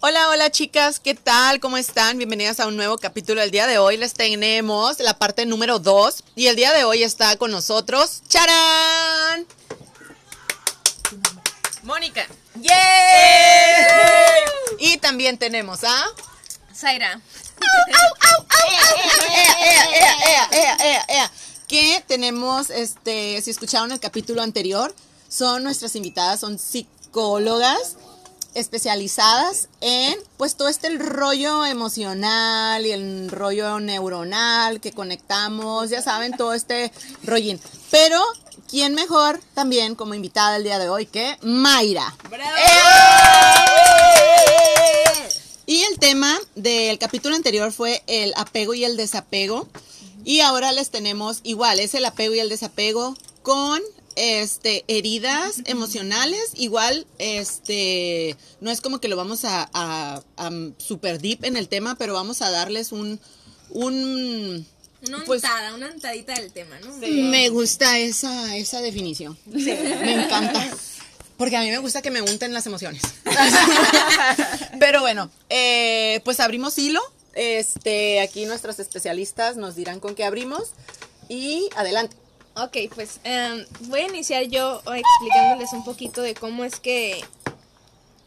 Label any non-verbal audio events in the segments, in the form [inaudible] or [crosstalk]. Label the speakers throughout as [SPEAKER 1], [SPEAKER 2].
[SPEAKER 1] Hola, hola chicas, ¿qué tal? ¿Cómo están? Bienvenidas a un nuevo capítulo. El día de hoy les tenemos la parte número 2 y el día de hoy está con nosotros ¡Charán! Mónica. ¡Yay! Y también tenemos a
[SPEAKER 2] Zaira.
[SPEAKER 1] que tenemos, este, si escucharon el capítulo anterior, son nuestras invitadas, son psicólogas especializadas en pues todo este el rollo emocional y el rollo neuronal que conectamos, ya saben, todo este rollín. Pero, ¿quién mejor también como invitada el día de hoy que Mayra? Y el tema del capítulo anterior fue el apego y el desapego. Y ahora les tenemos igual, es el apego y el desapego con este heridas emocionales. Igual, este, no es como que lo vamos a, a, a super deep en el tema, pero vamos a darles un, un
[SPEAKER 2] Una
[SPEAKER 1] Pues-
[SPEAKER 2] untada, una untadita del tema, ¿no?
[SPEAKER 1] me gusta esa, esa definición. Me encanta. Porque a mí me gusta que me unten las emociones. [laughs] Pero bueno, eh, pues abrimos hilo. Este, aquí nuestros especialistas nos dirán con qué abrimos. Y adelante.
[SPEAKER 2] Ok, pues em, voy a iniciar yo explicándoles un poquito de cómo es que...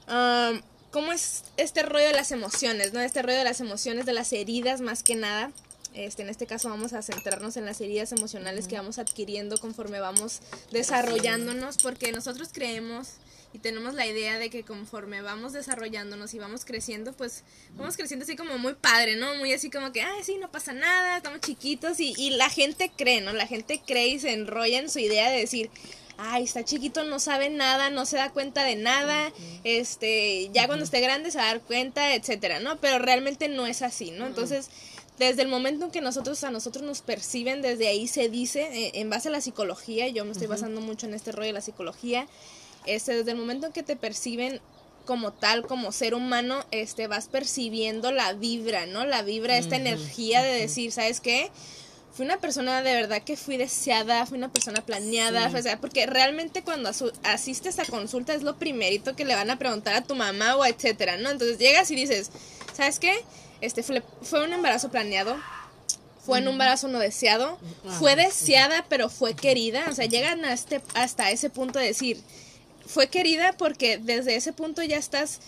[SPEAKER 2] am, cómo es este rollo de las emociones, ¿no? Este rollo de las emociones, de las heridas más que nada. Este, en este caso vamos a centrarnos en las heridas emocionales que vamos adquiriendo conforme vamos desarrollándonos, porque nosotros creemos y tenemos la idea de que conforme vamos desarrollándonos y vamos creciendo, pues vamos creciendo así como muy padre, ¿no? Muy así como que, ay, sí, no pasa nada, estamos chiquitos y, y la gente cree, ¿no? La gente cree y se enrolla en su idea de decir, ay, está chiquito, no sabe nada, no se da cuenta de nada, este, ya cuando esté grande se va a dar cuenta, etcétera, ¿no? Pero realmente no es así, ¿no? Entonces, desde el momento en que nosotros a nosotros nos perciben, desde ahí se dice, eh, en base a la psicología, yo me estoy basando mucho en este rollo de la psicología, este, desde el momento en que te perciben como tal, como ser humano, este, vas percibiendo la vibra, ¿no? La vibra, esta energía de decir, ¿sabes qué? Fui una persona de verdad que fui deseada, fui una persona planeada, o sea, porque realmente cuando asistes a consulta es lo primerito que le van a preguntar a tu mamá o etcétera, ¿no? Entonces llegas y dices, ¿sabes qué? Este fue, un embarazo planeado, fue un embarazo no deseado, fue deseada pero fue querida, o sea, llegan este, hasta ese punto de decir, fue querida porque desde ese punto ya estás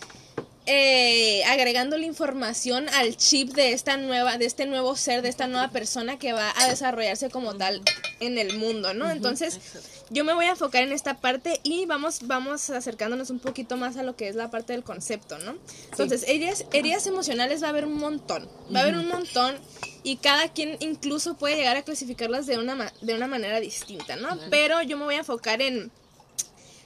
[SPEAKER 2] eh, agregando la información al chip de esta nueva, de este nuevo ser, de esta nueva persona que va a desarrollarse como tal en el mundo, ¿no? Entonces, yo me voy a enfocar en esta parte y vamos, vamos acercándonos un poquito más a lo que es la parte del concepto, ¿no? Entonces, heridas, heridas emocionales va a haber un montón, va a haber un montón y cada quien incluso puede llegar a clasificarlas de una, de una manera distinta, ¿no? Pero yo me voy a enfocar en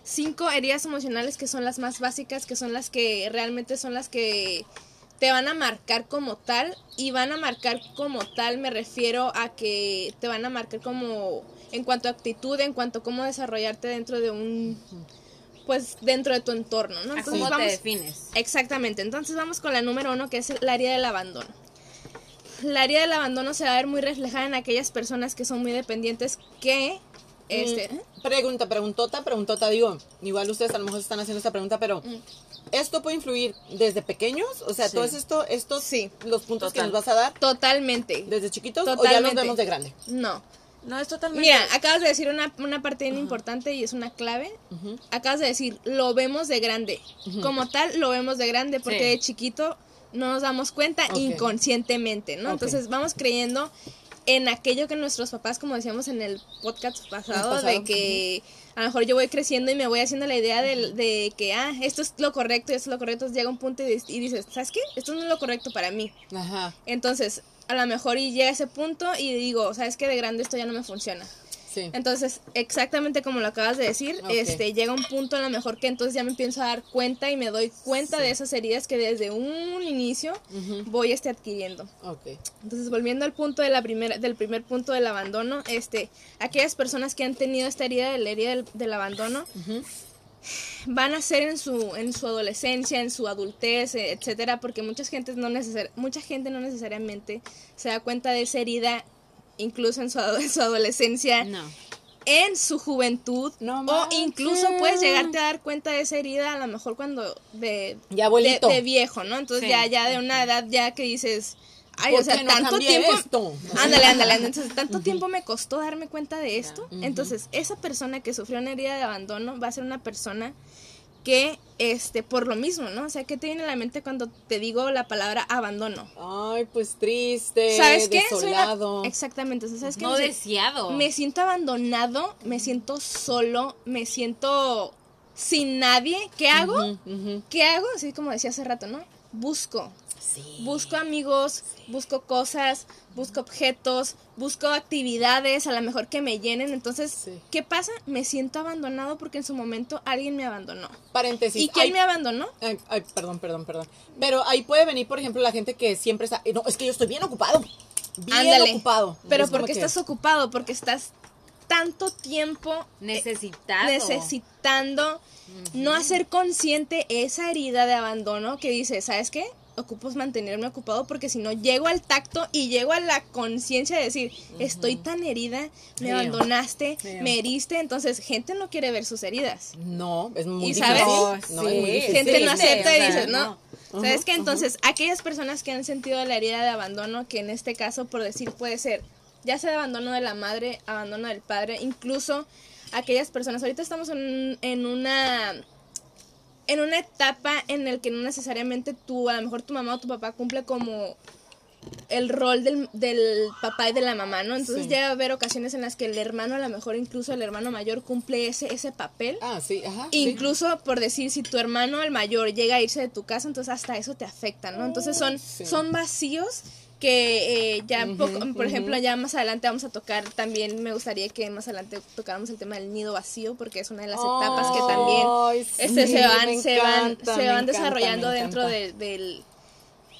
[SPEAKER 2] cinco heridas emocionales que son las más básicas, que son las que realmente son las que te van a marcar como tal y van a marcar como tal me refiero a que te van a marcar como en cuanto a actitud, en cuanto a cómo desarrollarte dentro de un pues dentro de tu entorno, ¿no?
[SPEAKER 3] ¿A
[SPEAKER 2] Entonces
[SPEAKER 3] cómo te
[SPEAKER 2] vamos
[SPEAKER 3] defines?
[SPEAKER 2] Exactamente, entonces vamos con la número uno que es el área del abandono. La área del abandono se va a ver muy reflejada en aquellas personas que son muy dependientes que este,
[SPEAKER 1] Mm, Pregunta, preguntota, preguntota, digo, igual ustedes a lo mejor están haciendo esta pregunta, pero
[SPEAKER 2] Mm.
[SPEAKER 1] ¿esto puede influir desde pequeños? O sea,
[SPEAKER 3] Sí.
[SPEAKER 1] todo esto, estos,
[SPEAKER 2] Sí.
[SPEAKER 1] los puntos que nos vas a dar
[SPEAKER 2] totalmente.
[SPEAKER 1] desde chiquitos o ya los vemos de grande.
[SPEAKER 2] No.
[SPEAKER 3] No, es totalmente.
[SPEAKER 2] Mira, acabas de decir una, una parte bien importante y es una clave. Acabas de decir, lo vemos de grande. Como tal, lo vemos de grande porque
[SPEAKER 3] Sí.
[SPEAKER 2] de chiquito no nos damos cuenta inconscientemente, ¿no? Entonces vamos creyendo en aquello que nuestros papás, como decíamos en el podcast pasado,
[SPEAKER 1] pasado.
[SPEAKER 2] de que a lo mejor yo voy creciendo y me voy haciendo la idea del- de, que, ah, esto es lo correcto, esto es lo correcto, llega un punto y dices, ¿sabes qué? Esto no es lo correcto para mí.
[SPEAKER 1] Ajá.
[SPEAKER 2] Entonces, a lo mejor y llega ese punto y digo, ¿sabes qué? De grande esto ya no me funciona.
[SPEAKER 1] Sí.
[SPEAKER 2] Entonces, exactamente como lo acabas de decir, este llega un punto a lo mejor que entonces ya me empiezo a dar cuenta y me doy cuenta de esas heridas que desde un inicio voy este adquiriendo. Entonces, volviendo al punto de la primera, del primer punto del abandono, este, aquellas personas que han tenido esta herida de la herida del, del abandono van a ser en su, en su adolescencia, en su adultez, eh, etcétera, porque mucha gente no mucha gente no necesariamente se da cuenta de esa herida incluso en su, [laughs] en su adolescencia
[SPEAKER 3] No.
[SPEAKER 2] en su juventud
[SPEAKER 1] No
[SPEAKER 2] o incluso puedes llegarte a dar cuenta de esa herida a lo mejor cuando de
[SPEAKER 1] Ya
[SPEAKER 2] de, de viejo, ¿no? Entonces
[SPEAKER 3] Sí.
[SPEAKER 2] ya ya de una edad ya que dices, ay,
[SPEAKER 1] ¿Por
[SPEAKER 2] o sea,
[SPEAKER 1] no
[SPEAKER 2] tanto tiempo
[SPEAKER 1] esto? [laughs]
[SPEAKER 2] Ándale, ándale, ándale. entonces tanto tiempo me costó darme cuenta de esto. Entonces, esa persona que sufrió una herida de abandono va a ser una persona que este por lo mismo, ¿no? O sea, ¿qué te viene a la mente cuando te digo la palabra abandono?
[SPEAKER 1] Ay, pues triste,
[SPEAKER 2] ¿Sabes qué? Una-
[SPEAKER 1] desolado.
[SPEAKER 2] Exactamente, o sea, ¿sabes qué?
[SPEAKER 3] No
[SPEAKER 2] Me
[SPEAKER 3] deseado.
[SPEAKER 2] me siento abandonado, me siento solo, me siento sin nadie. ¿Qué hago? ¿Qué hago? Así como decía hace rato, ¿no? Busco.
[SPEAKER 1] Sí.
[SPEAKER 2] Busco amigos, busco cosas, busco objetos, busco actividades a lo mejor que me llenen. Entonces,
[SPEAKER 1] Sí.
[SPEAKER 2] ¿qué pasa? Me siento abandonado porque en su momento alguien me abandonó.
[SPEAKER 1] Paréntesis.
[SPEAKER 2] ¿Y quién
[SPEAKER 1] Ay,
[SPEAKER 2] me abandonó?
[SPEAKER 1] Ay, ay, perdón, perdón, perdón. Pero ahí puede venir, por ejemplo, la gente que siempre está. No, es que yo estoy bien ocupado. Bien
[SPEAKER 2] Ándale.
[SPEAKER 1] ocupado.
[SPEAKER 2] Pero porque
[SPEAKER 1] que-
[SPEAKER 2] estás ocupado, porque estás tanto tiempo eh,
[SPEAKER 3] Necesitado.
[SPEAKER 2] necesitando no hacer consciente esa herida de abandono que dice, ¿sabes qué? Ocupo mantenerme ocupado porque si no llego al tacto y llego a la conciencia de decir, estoy tan herida, me abandonaste, me heriste, entonces gente no quiere ver sus heridas.
[SPEAKER 1] No, es muy
[SPEAKER 2] ¿Y
[SPEAKER 1] difícil.
[SPEAKER 2] sabes?
[SPEAKER 1] No,
[SPEAKER 3] Sí,
[SPEAKER 1] es muy difícil.
[SPEAKER 2] Gente no
[SPEAKER 3] sí,
[SPEAKER 2] acepta
[SPEAKER 3] o
[SPEAKER 2] y no.
[SPEAKER 3] no.
[SPEAKER 2] ¿Sabes qué? Entonces, aquellas personas que han sentido la herida de abandono, que en este caso, por decir, puede ser ya sea de abandono de la madre, abandono del padre, incluso aquellas personas, ahorita estamos en, en una en una etapa en el que no necesariamente tú, a lo mejor tu mamá o tu papá cumple como el rol del, del papá y de la mamá, ¿no? Entonces
[SPEAKER 1] Sí.
[SPEAKER 2] llega a haber ocasiones en las que el hermano, a lo mejor incluso el hermano mayor, cumple ese, ese papel.
[SPEAKER 1] Ah, sí, ajá. sí.
[SPEAKER 2] Incluso por decir, si tu hermano, el mayor, llega a irse de tu casa, entonces hasta eso te afecta, ¿no? Entonces son,
[SPEAKER 1] Sí.
[SPEAKER 2] son vacíos que eh, ya, poco- por ejemplo, ya más adelante vamos a tocar, también me gustaría que más adelante tocáramos el tema del nido vacío, porque es una de las etapas que también este,
[SPEAKER 1] sí,
[SPEAKER 2] se van, se van, se van
[SPEAKER 1] encanta,
[SPEAKER 2] desarrollando dentro de- del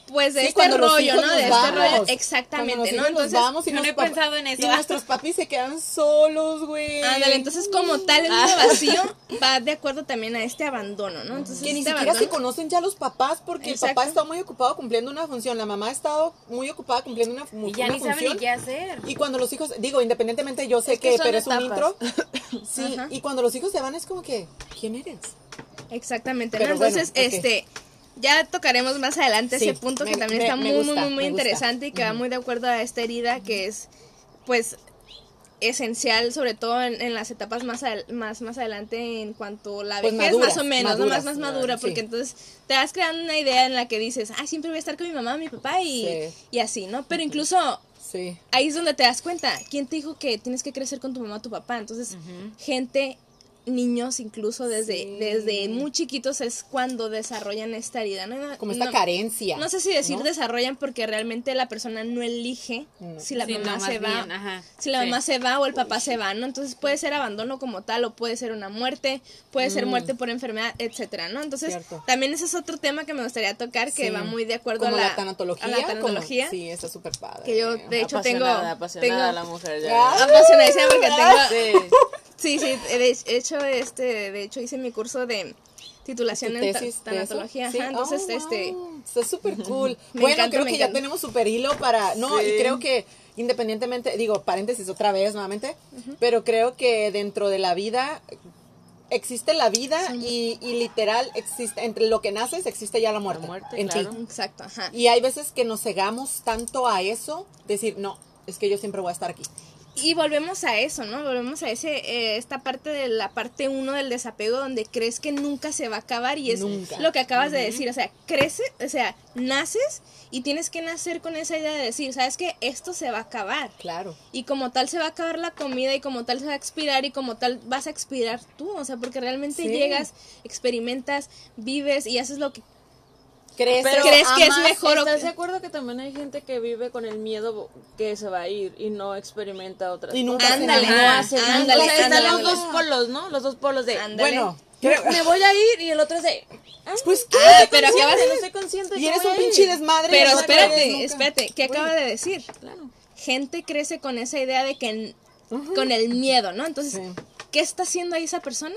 [SPEAKER 2] pues de
[SPEAKER 1] Sí,
[SPEAKER 2] este
[SPEAKER 1] cuando los
[SPEAKER 2] rollo, ¿no?
[SPEAKER 1] nos
[SPEAKER 2] De este rollo, exactamente, ¿no? Entonces,
[SPEAKER 1] vamos y
[SPEAKER 3] no
[SPEAKER 1] nos
[SPEAKER 3] he pensado en eso.
[SPEAKER 1] Y nuestros papis se quedan solos, güey.
[SPEAKER 2] ándale, entonces como tal el nido vacío va de acuerdo también a este abandono, ¿no? Entonces
[SPEAKER 1] Que ni
[SPEAKER 2] este
[SPEAKER 1] siquiera se
[SPEAKER 2] abandono-
[SPEAKER 1] conocen ya los papás porque el papá está muy ocupado cumpliendo una función, la mamá ha estado muy ocupada cumpliendo una,
[SPEAKER 3] Y ya
[SPEAKER 1] una
[SPEAKER 3] ni saben
[SPEAKER 1] función.
[SPEAKER 3] ni qué hacer.
[SPEAKER 1] Y cuando los hijos, digo, independientemente yo sé
[SPEAKER 4] Es que
[SPEAKER 1] pero es un intro. [laughs] Sí,
[SPEAKER 2] Ajá.
[SPEAKER 1] y cuando los hijos se van es como que, ¿quién eres?
[SPEAKER 2] Exactamente,
[SPEAKER 1] Pero
[SPEAKER 2] ¿no?
[SPEAKER 1] bueno,
[SPEAKER 2] Entonces, este, ya tocaremos más adelante
[SPEAKER 1] Sí,
[SPEAKER 2] ese punto que también
[SPEAKER 1] me-
[SPEAKER 2] está
[SPEAKER 1] me
[SPEAKER 2] muy,
[SPEAKER 1] gusta,
[SPEAKER 2] muy, muy
[SPEAKER 1] gusta.
[SPEAKER 2] interesante y que va muy de acuerdo a esta herida que es, pues, esencial, sobre todo en, en las etapas más, más, más adelante en cuanto la
[SPEAKER 1] Pues
[SPEAKER 2] vejez, más o menos, Más, más
[SPEAKER 1] claro,
[SPEAKER 2] madura,
[SPEAKER 1] sí.
[SPEAKER 2] porque entonces te vas creando una idea en la que dices, ah, siempre voy a estar con mi mamá, mi papá y,
[SPEAKER 1] Sí.
[SPEAKER 2] y así, ¿no? Pero incluso
[SPEAKER 1] Sí.
[SPEAKER 2] ahí es donde te das cuenta, ¿quién te dijo que tienes que crecer con tu mamá o tu papá? Entonces, gente, niños incluso desde,
[SPEAKER 1] Sí.
[SPEAKER 2] desde muy chiquitos es cuando desarrollan esta herida, ¿no?
[SPEAKER 1] Como esta
[SPEAKER 2] no,
[SPEAKER 1] carencia.
[SPEAKER 2] No sé si decir
[SPEAKER 1] ¿no?
[SPEAKER 2] desarrollan porque realmente la persona no elige
[SPEAKER 1] No.
[SPEAKER 2] si la
[SPEAKER 3] Sí,
[SPEAKER 2] mamá se va.
[SPEAKER 3] bien, ajá,
[SPEAKER 2] Si la
[SPEAKER 3] sí.
[SPEAKER 2] mamá se va o el papá se va, ¿no? Entonces puede ser abandono como tal o puede ser una muerte, puede ser muerte por enfermedad, etcétera, ¿no? Entonces,
[SPEAKER 1] Mm. Cierto.
[SPEAKER 2] también ese es otro tema que me gustaría tocar que
[SPEAKER 1] Sí.
[SPEAKER 2] va muy de acuerdo
[SPEAKER 1] como
[SPEAKER 2] a la,
[SPEAKER 1] la tanatología.
[SPEAKER 2] a la
[SPEAKER 1] como-
[SPEAKER 2] tanatología.
[SPEAKER 1] sí, está súper padre.
[SPEAKER 2] Que yo, de hecho, tengo.
[SPEAKER 4] apasionada, apasionada
[SPEAKER 2] tengo
[SPEAKER 4] la mujer ya.
[SPEAKER 2] Apasionadísima porque [laughs] tengo.
[SPEAKER 4] Sí.
[SPEAKER 2] Sí, de hecho, este, de hecho hice mi curso de titulación
[SPEAKER 1] ¿Tu
[SPEAKER 2] en ta- tanatología, ajá,
[SPEAKER 1] Sí.
[SPEAKER 2] entonces,
[SPEAKER 1] Oh,
[SPEAKER 2] este,
[SPEAKER 1] wow. Está súper cool.
[SPEAKER 2] Me
[SPEAKER 1] bueno,
[SPEAKER 2] encanta,
[SPEAKER 1] creo
[SPEAKER 2] me
[SPEAKER 1] que ya tenemos súper hilo para... No,
[SPEAKER 4] Sí.
[SPEAKER 1] y creo que independientemente, digo, paréntesis otra vez nuevamente, pero creo que dentro de la vida existe la vida y, y literal existe, entre lo que naces existe ya la muerte,
[SPEAKER 4] muerte,
[SPEAKER 1] en
[SPEAKER 4] claro.
[SPEAKER 1] ti.
[SPEAKER 2] exacto, ajá.
[SPEAKER 1] Y hay veces que nos cegamos tanto a eso, decir, no, es que yo siempre voy a estar aquí.
[SPEAKER 2] Y volvemos a eso, ¿no? Volvemos a ese, eh, esta parte de la parte uno del desapego donde crees que nunca se va a acabar y es
[SPEAKER 1] Nunca.
[SPEAKER 2] lo que acabas de decir, o sea, crece, o sea, naces y tienes que nacer con esa idea de decir, ¿sabes qué? Esto se va a acabar.
[SPEAKER 1] Claro.
[SPEAKER 2] Y como tal se va a acabar la comida y como tal se va a expirar y como tal vas a expirar tú, o sea, porque realmente
[SPEAKER 1] Sí.
[SPEAKER 2] llegas, experimentas, vives y haces lo que
[SPEAKER 1] Crees,
[SPEAKER 4] Pero
[SPEAKER 2] ¿Crees que es mejor o
[SPEAKER 4] ¿Estás de acuerdo que también hay gente que vive con el miedo que se va a ir y no experimenta otras
[SPEAKER 1] Y nunca
[SPEAKER 4] cosas?
[SPEAKER 1] se
[SPEAKER 2] Ándale.
[SPEAKER 4] No hace
[SPEAKER 2] ándale,
[SPEAKER 4] O sea, están
[SPEAKER 2] ándale,
[SPEAKER 4] los
[SPEAKER 2] ándale.
[SPEAKER 4] dos polos, ¿no? Los dos polos de
[SPEAKER 2] Ándale.
[SPEAKER 1] Bueno,
[SPEAKER 4] me,
[SPEAKER 1] creo-
[SPEAKER 4] me voy a ir y el otro es de ah,
[SPEAKER 1] pues qué,
[SPEAKER 2] Ah, pero acabas de-
[SPEAKER 4] no soy consciente
[SPEAKER 1] Y eres un pinche desmadre.
[SPEAKER 2] Pero
[SPEAKER 1] no
[SPEAKER 2] espérate, espérate, ¿qué acaba de decir?
[SPEAKER 4] Claro.
[SPEAKER 2] Gente crece con esa idea de que con el miedo, ¿no? Entonces,
[SPEAKER 1] Sí.
[SPEAKER 2] ¿qué está haciendo ahí esa persona?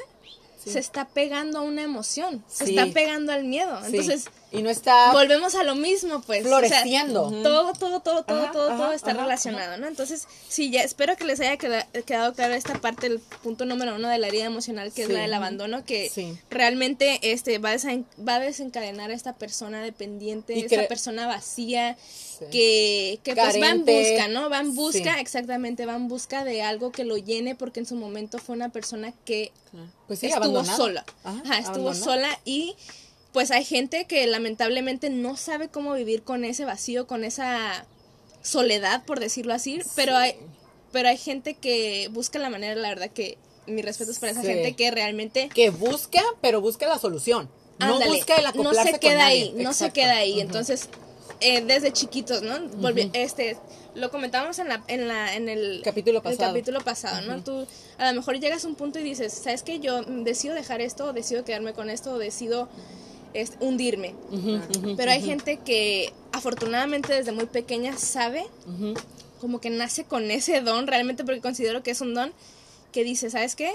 [SPEAKER 2] se está pegando a una emoción, se está pegando al miedo. Entonces,
[SPEAKER 1] y no está
[SPEAKER 2] volvemos a lo mismo, pues. o sea,
[SPEAKER 1] floreciendo.
[SPEAKER 2] todo, todo, todo, todo,
[SPEAKER 1] Ajá,
[SPEAKER 2] todo,
[SPEAKER 1] ajá,
[SPEAKER 2] todo está
[SPEAKER 1] ajá,
[SPEAKER 2] relacionado, ¿no? Entonces, sí, ya espero que les haya queda- quedado clara esta parte, el punto número uno de la herida emocional, que
[SPEAKER 1] Sí.
[SPEAKER 2] es la del abandono, que
[SPEAKER 1] Sí.
[SPEAKER 2] realmente este va a, desen- va a desencadenar a esta persona dependiente,
[SPEAKER 1] Y
[SPEAKER 2] esta persona vacía,
[SPEAKER 1] Sí.
[SPEAKER 2] que, que pues va en busca, ¿no? Va en busca, exactamente, va en busca de algo que lo llene, porque en su momento fue una persona que
[SPEAKER 1] Pues
[SPEAKER 2] estuvo
[SPEAKER 1] abandonada.
[SPEAKER 2] sola. Estuvo sola y pues hay gente que lamentablemente no sabe cómo vivir con ese vacío, con esa soledad, por decirlo así, pero hay pero hay gente que busca la manera, la verdad que mi respeto es para esa
[SPEAKER 1] Sí.
[SPEAKER 2] gente que realmente
[SPEAKER 1] Que busca, pero busca la solución. No busca el
[SPEAKER 2] no
[SPEAKER 1] acoplarse
[SPEAKER 2] se queda
[SPEAKER 1] con nadie.
[SPEAKER 2] ahí, no se queda ahí. Entonces, eh, desde chiquitos, ¿no? Este, lo comentábamos en la, en la, en el
[SPEAKER 1] Capítulo
[SPEAKER 2] el
[SPEAKER 1] pasado.
[SPEAKER 2] capítulo pasado, ¿no? Tú a lo mejor llegas a un punto y dices, ¿sabes qué? Yo decido dejar esto, o decido quedarme con esto, o decido este, hundirme. Pero hay gente que afortunadamente desde muy pequeña sabe, como que nace con ese don, realmente porque considero que es un don, que dice, ¿sabes qué?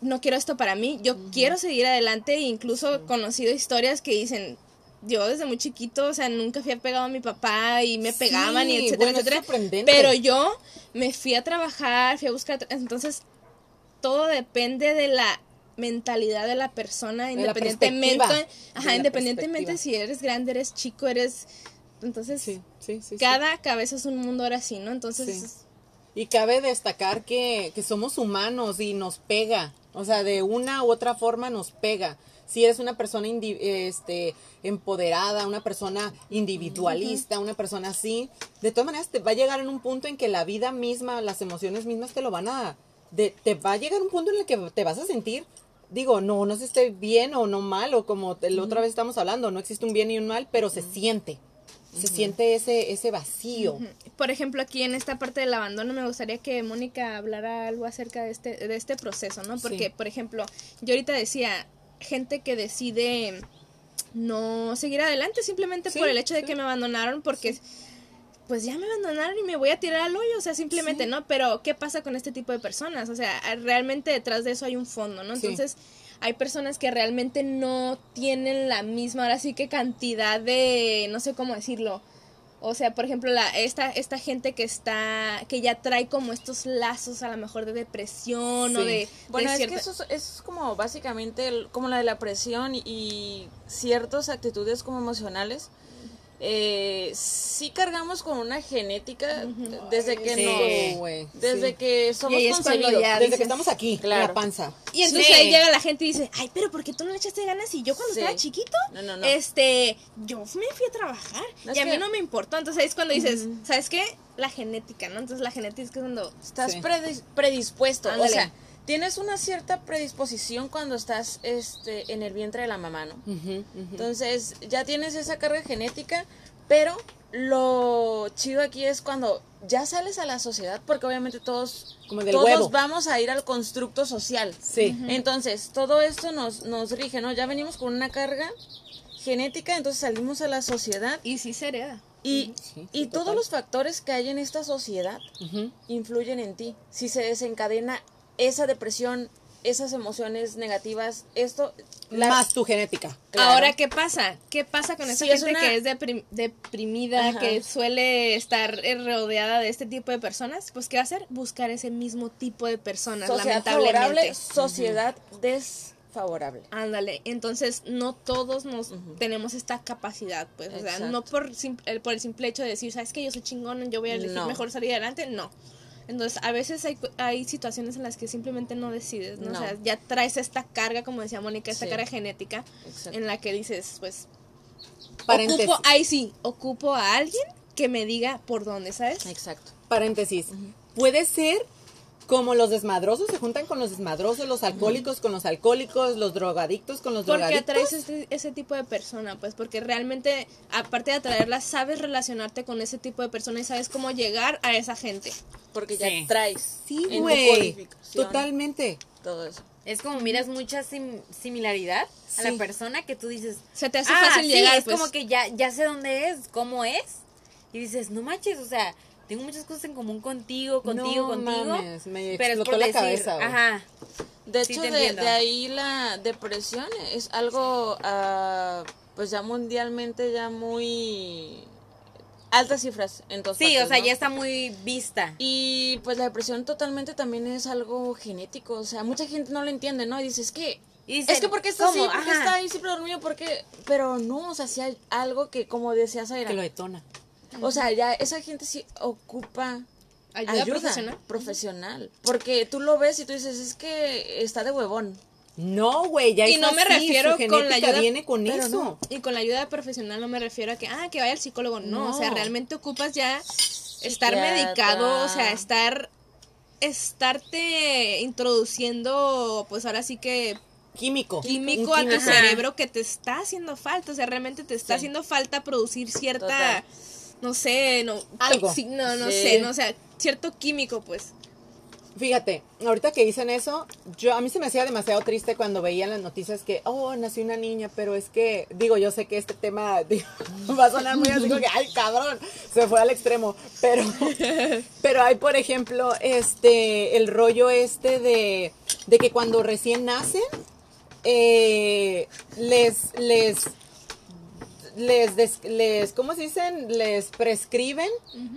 [SPEAKER 2] No quiero esto para mí, yo quiero seguir adelante e incluso he conocido historias que dicen, yo desde muy chiquito, o sea, nunca fui apegado a mi papá y me
[SPEAKER 1] Sí,
[SPEAKER 2] pegaban y etcétera,
[SPEAKER 1] bueno, es
[SPEAKER 2] etcétera. Pero yo me fui a trabajar, fui a buscar, entonces todo depende de la mentalidad de la persona, independientemente, ajá, independientemente si eres grande, eres chico, eres, entonces
[SPEAKER 1] Sí, sí, sí, sí.
[SPEAKER 2] cada cabeza es un mundo ahora sí, ¿no? Entonces.
[SPEAKER 1] Y cabe destacar que, que somos humanos y nos pega. O sea, de una u otra forma nos pega. Si eres una persona este, empoderada, una persona individualista, una persona así, de todas maneras te va a llegar en un punto en que la vida misma, las emociones mismas te lo van a... de- te va a llegar un punto en el que te vas a sentir, digo, no, no sé si esté bien o no mal, o como la otra vez estamos hablando, no existe un bien y un mal, pero se siente. Se siente ese, ese vacío.
[SPEAKER 2] por ejemplo, aquí en esta parte del abandono me gustaría que Mónica hablara algo acerca de este, de este proceso, ¿no? Porque,
[SPEAKER 1] Sí.
[SPEAKER 2] por ejemplo, yo ahorita decía, gente que decide no seguir adelante simplemente
[SPEAKER 1] Sí,
[SPEAKER 2] por el hecho de
[SPEAKER 1] sí.
[SPEAKER 2] que me abandonaron porque pues ya me abandonaron y me voy a tirar al hoyo, o sea, simplemente,
[SPEAKER 1] Sí.
[SPEAKER 2] ¿no? Pero ¿qué pasa con este tipo de personas? O sea, realmente detrás de eso hay un fondo, ¿no?
[SPEAKER 1] Sí.
[SPEAKER 2] Entonces, hay personas que realmente no tienen la misma, ahora sí que cantidad de, no sé cómo decirlo. O sea, por ejemplo, la, esta, esta gente que está, que ya trae como estos lazos a lo mejor de depresión o de,
[SPEAKER 4] Bueno,
[SPEAKER 2] de
[SPEAKER 4] es
[SPEAKER 2] cierta-
[SPEAKER 4] que eso es, es como básicamente el- como la de la presión y, y ciertas actitudes como emocionales. Eh, sí cargamos con una genética desde que
[SPEAKER 1] Sí,
[SPEAKER 4] nos, desde
[SPEAKER 1] sí.
[SPEAKER 4] que somos concebidos.
[SPEAKER 1] Desde
[SPEAKER 2] dices-
[SPEAKER 1] que estamos aquí, en
[SPEAKER 4] Claro.
[SPEAKER 1] la panza.
[SPEAKER 2] Y entonces
[SPEAKER 1] Sí.
[SPEAKER 2] ahí llega la gente y dice, ay, pero ¿por qué tú no le echaste ganas? Y yo cuando
[SPEAKER 4] Sí.
[SPEAKER 2] estaba chiquito,
[SPEAKER 4] No, no, no.
[SPEAKER 2] este, yo me fui a trabajar
[SPEAKER 4] No,
[SPEAKER 2] y a mí
[SPEAKER 4] que-
[SPEAKER 2] no me importó. Entonces ahí es cuando dices, ¿sabes qué? La genética, ¿no? Entonces la genética es cuando...
[SPEAKER 4] Estás
[SPEAKER 1] Sí.
[SPEAKER 4] predis- predispuesto,
[SPEAKER 2] Ándale.
[SPEAKER 4] o sea, tienes una cierta predisposición cuando estás este en el vientre de la mamá, ¿no? Entonces, ya tienes esa carga genética, pero lo chido aquí es cuando ya sales a la sociedad, porque obviamente todos,
[SPEAKER 1] Como
[SPEAKER 4] todos
[SPEAKER 1] huevo.
[SPEAKER 4] vamos a ir al constructo social.
[SPEAKER 1] Sí.
[SPEAKER 4] Entonces, todo esto nos, nos rige, ¿no? Ya venimos con una carga genética, entonces salimos a la sociedad
[SPEAKER 2] Y sí se hereda.
[SPEAKER 4] y,
[SPEAKER 1] Sí,
[SPEAKER 4] y todos los factores que hay en esta sociedad influyen en ti. Si se desencadena esa depresión, esas emociones negativas, esto... la-
[SPEAKER 1] Más tu genética.
[SPEAKER 4] Claro.
[SPEAKER 2] Ahora, ¿qué pasa? ¿Qué pasa con esa
[SPEAKER 4] Sí, es
[SPEAKER 2] gente
[SPEAKER 4] una-
[SPEAKER 2] que es deprim- deprimida,
[SPEAKER 4] Ajá.
[SPEAKER 2] que suele estar eh, rodeada de este tipo de personas? Pues, ¿qué va a hacer? Buscar ese mismo tipo de personas,
[SPEAKER 4] sociedad
[SPEAKER 2] lamentablemente.
[SPEAKER 4] favorable, sociedad desfavorable.
[SPEAKER 2] Ándale, entonces no todos nos tenemos esta capacidad, pues, o sea, no por, por el simple hecho de decir, sabes que yo soy chingón, yo voy a elegir
[SPEAKER 4] No.
[SPEAKER 2] mejor salir adelante, no. Entonces, a veces hay, cu- hay situaciones en las que simplemente no decides, ¿no?
[SPEAKER 4] No.
[SPEAKER 2] O sea, ya traes esta carga, como decía Mónica, esta
[SPEAKER 4] Sí.
[SPEAKER 2] carga genética,
[SPEAKER 4] Exacto.
[SPEAKER 2] en la que dices, pues,
[SPEAKER 1] Paréntesis.
[SPEAKER 2] ocupo, ahí sí, ocupo a alguien que me diga por dónde, ¿sabes?
[SPEAKER 4] Exacto.
[SPEAKER 1] Paréntesis. Puede ser como los desmadrosos se juntan con los desmadrosos, los alcohólicos con los alcohólicos, los drogadictos con los
[SPEAKER 2] Porque
[SPEAKER 1] drogadictos.
[SPEAKER 2] atraes este- ese tipo de persona, pues porque realmente, aparte de atraerla, sabes relacionarte con ese tipo de persona y sabes cómo llegar a esa gente.
[SPEAKER 4] Porque ya traes
[SPEAKER 1] Sí, güey. Totalmente.
[SPEAKER 4] todo eso.
[SPEAKER 3] Es como miras mucha sim- similaridad a la persona que tú dices.
[SPEAKER 2] Se te hace
[SPEAKER 3] ah,
[SPEAKER 2] fácil
[SPEAKER 3] sí,
[SPEAKER 2] llegar,
[SPEAKER 3] es
[SPEAKER 2] pues.
[SPEAKER 3] como que ya, ya sé dónde es, cómo es. Y dices, no manches, o sea, tengo muchas cosas en común contigo, contigo,
[SPEAKER 1] No
[SPEAKER 3] contigo.
[SPEAKER 1] mames, me
[SPEAKER 3] pero es
[SPEAKER 1] explotó
[SPEAKER 3] por
[SPEAKER 1] la
[SPEAKER 3] decir,
[SPEAKER 1] cabeza,
[SPEAKER 3] ajá.
[SPEAKER 4] De hecho, de, ahí la depresión es algo, ah, pues ya mundialmente ya muy altas cifras en todas
[SPEAKER 3] Sí,
[SPEAKER 4] partes,
[SPEAKER 3] o sea,
[SPEAKER 4] ¿no?
[SPEAKER 3] ya está muy vista.
[SPEAKER 4] Y pues la depresión totalmente también es algo genético, o sea, mucha gente no lo entiende, ¿no? Y dice, es que,
[SPEAKER 3] Y dicen,
[SPEAKER 4] es que porque está así, porque
[SPEAKER 3] Ajá.
[SPEAKER 4] está ahí siempre dormido, porque, pero no, o sea, sí hay algo que, como decías, Aira,
[SPEAKER 1] Que lo detona.
[SPEAKER 4] O sea, ya esa gente sí ocupa
[SPEAKER 2] Ayuda, profesional.
[SPEAKER 4] profesional, porque tú lo ves y tú dices, es que está de huevón.
[SPEAKER 1] No, güey, ya
[SPEAKER 2] Y no me
[SPEAKER 1] así,
[SPEAKER 2] refiero con la ayuda-
[SPEAKER 1] viene con
[SPEAKER 2] pero
[SPEAKER 1] eso.
[SPEAKER 2] no. Y con la ayuda profesional no me refiero a que, ah, que vaya al psicólogo. No, o sea, realmente ocupas ya estar
[SPEAKER 4] Psiquiatra.
[SPEAKER 2] medicado, o sea, estar estarte introduciendo, pues ahora sí que
[SPEAKER 1] Químico.
[SPEAKER 2] químico a tu cerebro que te está haciendo falta, o sea, realmente te está
[SPEAKER 4] Sí.
[SPEAKER 2] haciendo falta producir cierta,
[SPEAKER 4] Total.
[SPEAKER 2] No sé, no,
[SPEAKER 1] Algo.
[SPEAKER 2] no, no
[SPEAKER 4] Sí.
[SPEAKER 2] sé, no, o sea, cierto químico, pues.
[SPEAKER 1] Fíjate, ahorita que dicen eso, yo a mí se me hacía demasiado triste cuando veía en las noticias que, oh, nació una niña, pero es que, digo, yo sé que este tema [laughs] digo, va a sonar muy así como que, ay, cabrón, se fue al extremo, pero, [laughs] pero hay, por ejemplo, este, el rollo este de, de que cuando recién nacen, eh, les, les, les, des- les, ¿cómo se dicen? Les prescriben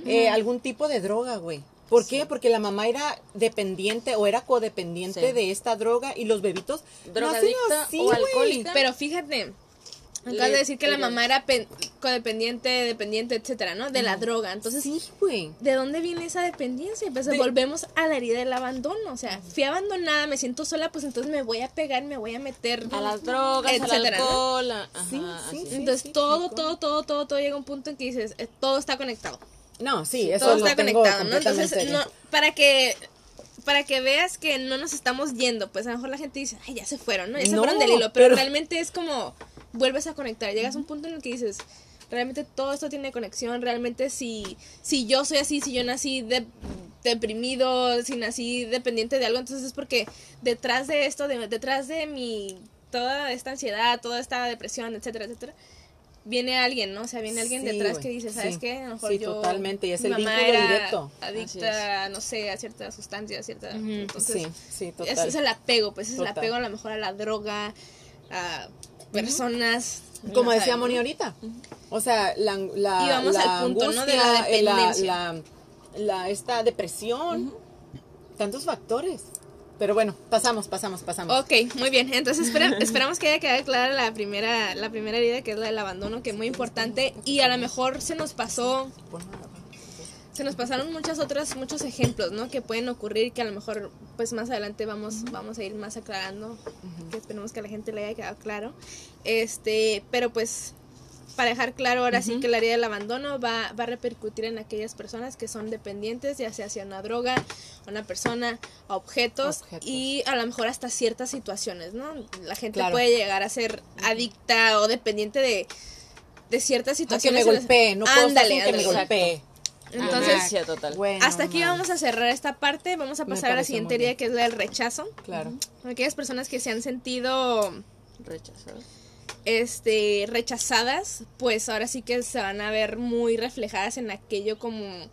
[SPEAKER 1] eh, algún tipo de droga, güey. ¿Por qué? Porque la mamá era dependiente o era codependiente
[SPEAKER 4] Sí.
[SPEAKER 1] de esta droga y los bebitos nacen
[SPEAKER 4] Drogadicta
[SPEAKER 1] así,
[SPEAKER 4] o alcohólica.
[SPEAKER 2] Pero fíjate, acabas
[SPEAKER 4] Le-
[SPEAKER 2] de decir que la mamá era pen- codependiente, dependiente, etcétera, ¿no? De la droga. Entonces,
[SPEAKER 1] Sí, güey.
[SPEAKER 2] ¿de dónde viene esa dependencia? Pues
[SPEAKER 1] De-
[SPEAKER 2] volvemos a la herida del abandono. O sea, fui abandonada, me siento sola, pues entonces me voy a pegar, me voy a meter.
[SPEAKER 4] A las drogas, al
[SPEAKER 2] etcétera, ¿no?
[SPEAKER 4] alcohol,
[SPEAKER 1] Sí,
[SPEAKER 4] ajá,
[SPEAKER 1] sí, sí.
[SPEAKER 4] es.
[SPEAKER 2] Entonces todo, todo, todo, todo, todo llega a un punto en que dices, eh, todo está conectado.
[SPEAKER 1] No, sí, eso
[SPEAKER 2] todo
[SPEAKER 1] lo
[SPEAKER 2] está
[SPEAKER 1] tengo
[SPEAKER 2] conectado, ¿no? Entonces, no, para que para que veas que no nos estamos yendo, pues a lo mejor la gente dice, ay, ya se fueron, ¿no? Ya se
[SPEAKER 1] No,
[SPEAKER 2] fueron del hilo, pero,
[SPEAKER 1] pero-
[SPEAKER 2] realmente es como vuelves a conectar, llegas a un punto en el que dices, realmente todo esto tiene conexión, realmente si si yo soy así, si yo nací de- deprimido, si nací dependiente de algo, entonces es porque detrás de esto, de- detrás de mi toda esta ansiedad, toda esta depresión, etcétera, etcétera, viene alguien, ¿no? O sea, viene alguien
[SPEAKER 1] Sí,
[SPEAKER 2] detrás que dice, ¿sabes
[SPEAKER 1] sí.
[SPEAKER 2] qué? A lo mejor
[SPEAKER 1] Sí,
[SPEAKER 2] yo
[SPEAKER 1] totalmente, y es
[SPEAKER 2] mi
[SPEAKER 1] el
[SPEAKER 2] mamá
[SPEAKER 1] vínculo
[SPEAKER 2] era
[SPEAKER 1] directo.
[SPEAKER 2] Adicta, no sé, a cierta sustancia, a cierta. Entonces,
[SPEAKER 1] Sí, sí, total.
[SPEAKER 2] ese es el apego, pues ese es el apego a lo mejor a la droga, a personas.
[SPEAKER 1] Como
[SPEAKER 2] no
[SPEAKER 1] decía Moni ahorita. O sea, la, la,
[SPEAKER 2] Y vamos
[SPEAKER 1] la
[SPEAKER 2] al punto, ¿no? de la
[SPEAKER 1] eh, la,
[SPEAKER 2] dependencia.
[SPEAKER 1] la- la- esta depresión, tantos factores. Pero bueno, pasamos, pasamos, pasamos.
[SPEAKER 2] Ok, muy bien. Entonces espera- [laughs] esperamos que haya quedado clara la primera, la primera herida, que es la del abandono, que es muy importante. Y a lo mejor se nos pasó se nos pasaron muchas otras muchos ejemplos no que pueden ocurrir que a lo mejor pues más adelante vamos vamos a ir más aclarando que esperemos que a la gente le haya quedado claro este pero pues para dejar claro ahora sí que la herida del abandono va, va a repercutir en aquellas personas que son dependientes ya sea hacia una droga una persona a objetos,
[SPEAKER 1] Objetos.
[SPEAKER 2] y a lo mejor hasta ciertas situaciones no la gente
[SPEAKER 1] Claro.
[SPEAKER 2] puede llegar a ser adicta o dependiente de de ciertas
[SPEAKER 1] A que
[SPEAKER 2] situaciones
[SPEAKER 1] me golpee, no cosas
[SPEAKER 2] Ándale,
[SPEAKER 1] que me golpee.
[SPEAKER 2] entonces
[SPEAKER 4] Violencia total.
[SPEAKER 1] Bueno,
[SPEAKER 2] hasta aquí vamos a cerrar esta parte. Vamos a pasar a la siguiente herida que es la del rechazo.
[SPEAKER 1] Claro.
[SPEAKER 2] Aquellas personas que se han sentido
[SPEAKER 4] Rechazado.
[SPEAKER 2] Este rechazadas, pues ahora sí que se van a ver muy reflejadas en aquello como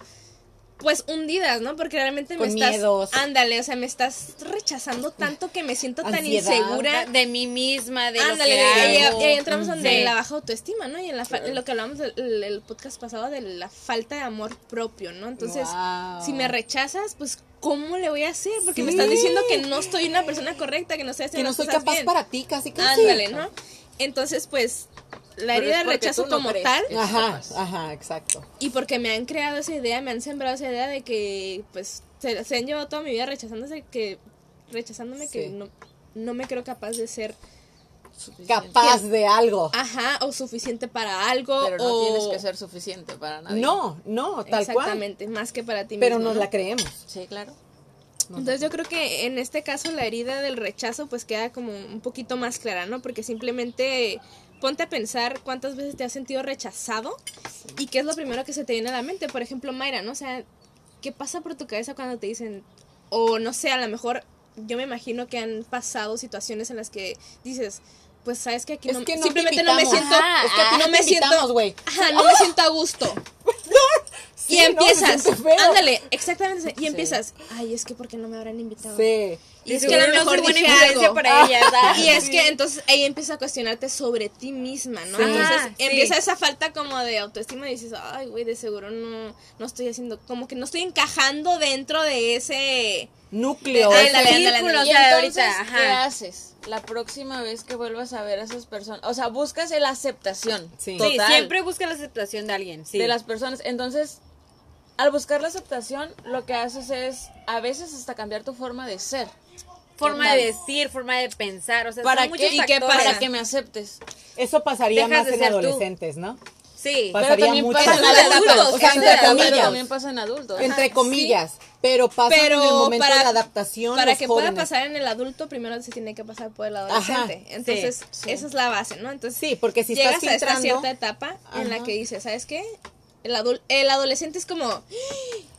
[SPEAKER 2] pues hundidas, ¿no? Porque realmente me
[SPEAKER 1] Con
[SPEAKER 2] estás
[SPEAKER 1] miedos.
[SPEAKER 2] ándale, o sea, me estás rechazando tanto que me siento tan
[SPEAKER 1] Ansiedad.
[SPEAKER 2] insegura.
[SPEAKER 3] de mí misma, de
[SPEAKER 2] Ándale,
[SPEAKER 3] lo que hago.
[SPEAKER 2] y ahí entramos donde
[SPEAKER 3] Sí.
[SPEAKER 2] la baja autoestima, ¿no? Y en, la fa- en lo que hablamos del el- el podcast pasado de la falta de amor propio, ¿no? Entonces,
[SPEAKER 1] Wow.
[SPEAKER 2] si me rechazas, pues ¿cómo le voy a hacer? Porque me estás diciendo que no soy una persona correcta, que no estoy
[SPEAKER 1] Que
[SPEAKER 2] haciendo
[SPEAKER 1] no soy capaz
[SPEAKER 2] bien.
[SPEAKER 1] para ti, casi casi.
[SPEAKER 2] Ándale, ¿no? Entonces, pues la
[SPEAKER 4] Pero
[SPEAKER 2] herida
[SPEAKER 4] es
[SPEAKER 2] de
[SPEAKER 4] porque
[SPEAKER 2] rechazo
[SPEAKER 4] no
[SPEAKER 2] como
[SPEAKER 4] crees.
[SPEAKER 2] tal
[SPEAKER 1] Ajá, ajá, exacto.
[SPEAKER 2] y porque me han creado esa idea, me han sembrado esa idea de que pues se, se han llevado toda mi vida rechazándose que rechazándome que no no me creo capaz de ser
[SPEAKER 1] Capaz de algo.
[SPEAKER 2] ajá o suficiente para algo
[SPEAKER 4] Pero no
[SPEAKER 2] o
[SPEAKER 4] tienes que ser suficiente para nadie.
[SPEAKER 1] No, no, tal cual.
[SPEAKER 2] exactamente más que para ti
[SPEAKER 1] Pero
[SPEAKER 2] mismo,
[SPEAKER 1] nos
[SPEAKER 2] ¿no?
[SPEAKER 1] la creemos.
[SPEAKER 4] Sí, claro.
[SPEAKER 2] Entonces yo creo que en este caso la herida del rechazo pues queda como un poquito más clara, ¿no? Porque simplemente ponte a pensar cuántas veces te has sentido rechazado y qué es lo primero que se te viene a la mente. Por ejemplo, Mayra, ¿no? O sea, ¿qué pasa por tu cabeza cuando te dicen, o no sé, a lo mejor yo me imagino que han pasado situaciones en las que dices, pues sabes que aquí
[SPEAKER 1] Es
[SPEAKER 2] no,
[SPEAKER 1] que no te
[SPEAKER 2] simplemente no me siento,
[SPEAKER 1] es que a ti
[SPEAKER 2] no me siento,
[SPEAKER 1] güey.
[SPEAKER 2] ajá, no me siento a gusto. [laughs] [laughs]
[SPEAKER 1] Sí,
[SPEAKER 2] y empiezas, ándale, exactamente, y empiezas, ay, es que porque no me habrán invitado.
[SPEAKER 1] Sí.
[SPEAKER 2] Y es que a lo mejor
[SPEAKER 3] buena influencia
[SPEAKER 2] algo.
[SPEAKER 3] para ella. [laughs]
[SPEAKER 2] Y es que entonces ella empieza a cuestionarte sobre ti misma, ¿no?
[SPEAKER 3] Sí.
[SPEAKER 2] Entonces
[SPEAKER 3] Ah, sí.
[SPEAKER 2] empieza esa falta como de autoestima y dices, ay, güey, de seguro no, no estoy haciendo, como que no estoy encajando dentro de ese...
[SPEAKER 1] Núcleo.
[SPEAKER 2] Ándale, ándale, ándale.
[SPEAKER 4] ¿qué haces? La próxima vez que vuelvas a ver a esas personas, o sea, buscas la aceptación
[SPEAKER 1] Sí.
[SPEAKER 3] Siempre busca la aceptación de alguien. Sí.
[SPEAKER 4] de las personas. Entonces, al buscar la aceptación, lo que haces es a veces hasta cambiar tu forma de ser.
[SPEAKER 3] forma
[SPEAKER 4] Total.
[SPEAKER 3] de vestir, forma de pensar, o sea,
[SPEAKER 4] ¿Para
[SPEAKER 3] son
[SPEAKER 4] qué? Para que me aceptes.
[SPEAKER 1] Eso pasaría
[SPEAKER 3] Dejas
[SPEAKER 1] más
[SPEAKER 3] de
[SPEAKER 1] en
[SPEAKER 3] tú.
[SPEAKER 1] adolescentes, ¿no?
[SPEAKER 3] Sí.
[SPEAKER 1] Pasaría
[SPEAKER 4] Pero también
[SPEAKER 1] mucho
[SPEAKER 4] pasa
[SPEAKER 1] en
[SPEAKER 4] adultos.
[SPEAKER 1] O sea, entre comillas.
[SPEAKER 4] también pasa en adultos.
[SPEAKER 1] Entre comillas. Pero pasa en el momento de adaptación.
[SPEAKER 2] para que pueda pasar en el adulto, primero se tiene que pasar por el adolescente.
[SPEAKER 1] Ajá,
[SPEAKER 2] Entonces,
[SPEAKER 4] sí.
[SPEAKER 2] esa es la base, ¿no? Entonces,
[SPEAKER 1] Sí, porque si
[SPEAKER 2] llegas
[SPEAKER 1] estás
[SPEAKER 2] a esta cierta etapa en la
[SPEAKER 1] Ajá.
[SPEAKER 2] que dices, ¿sabes qué? El, adolescente es como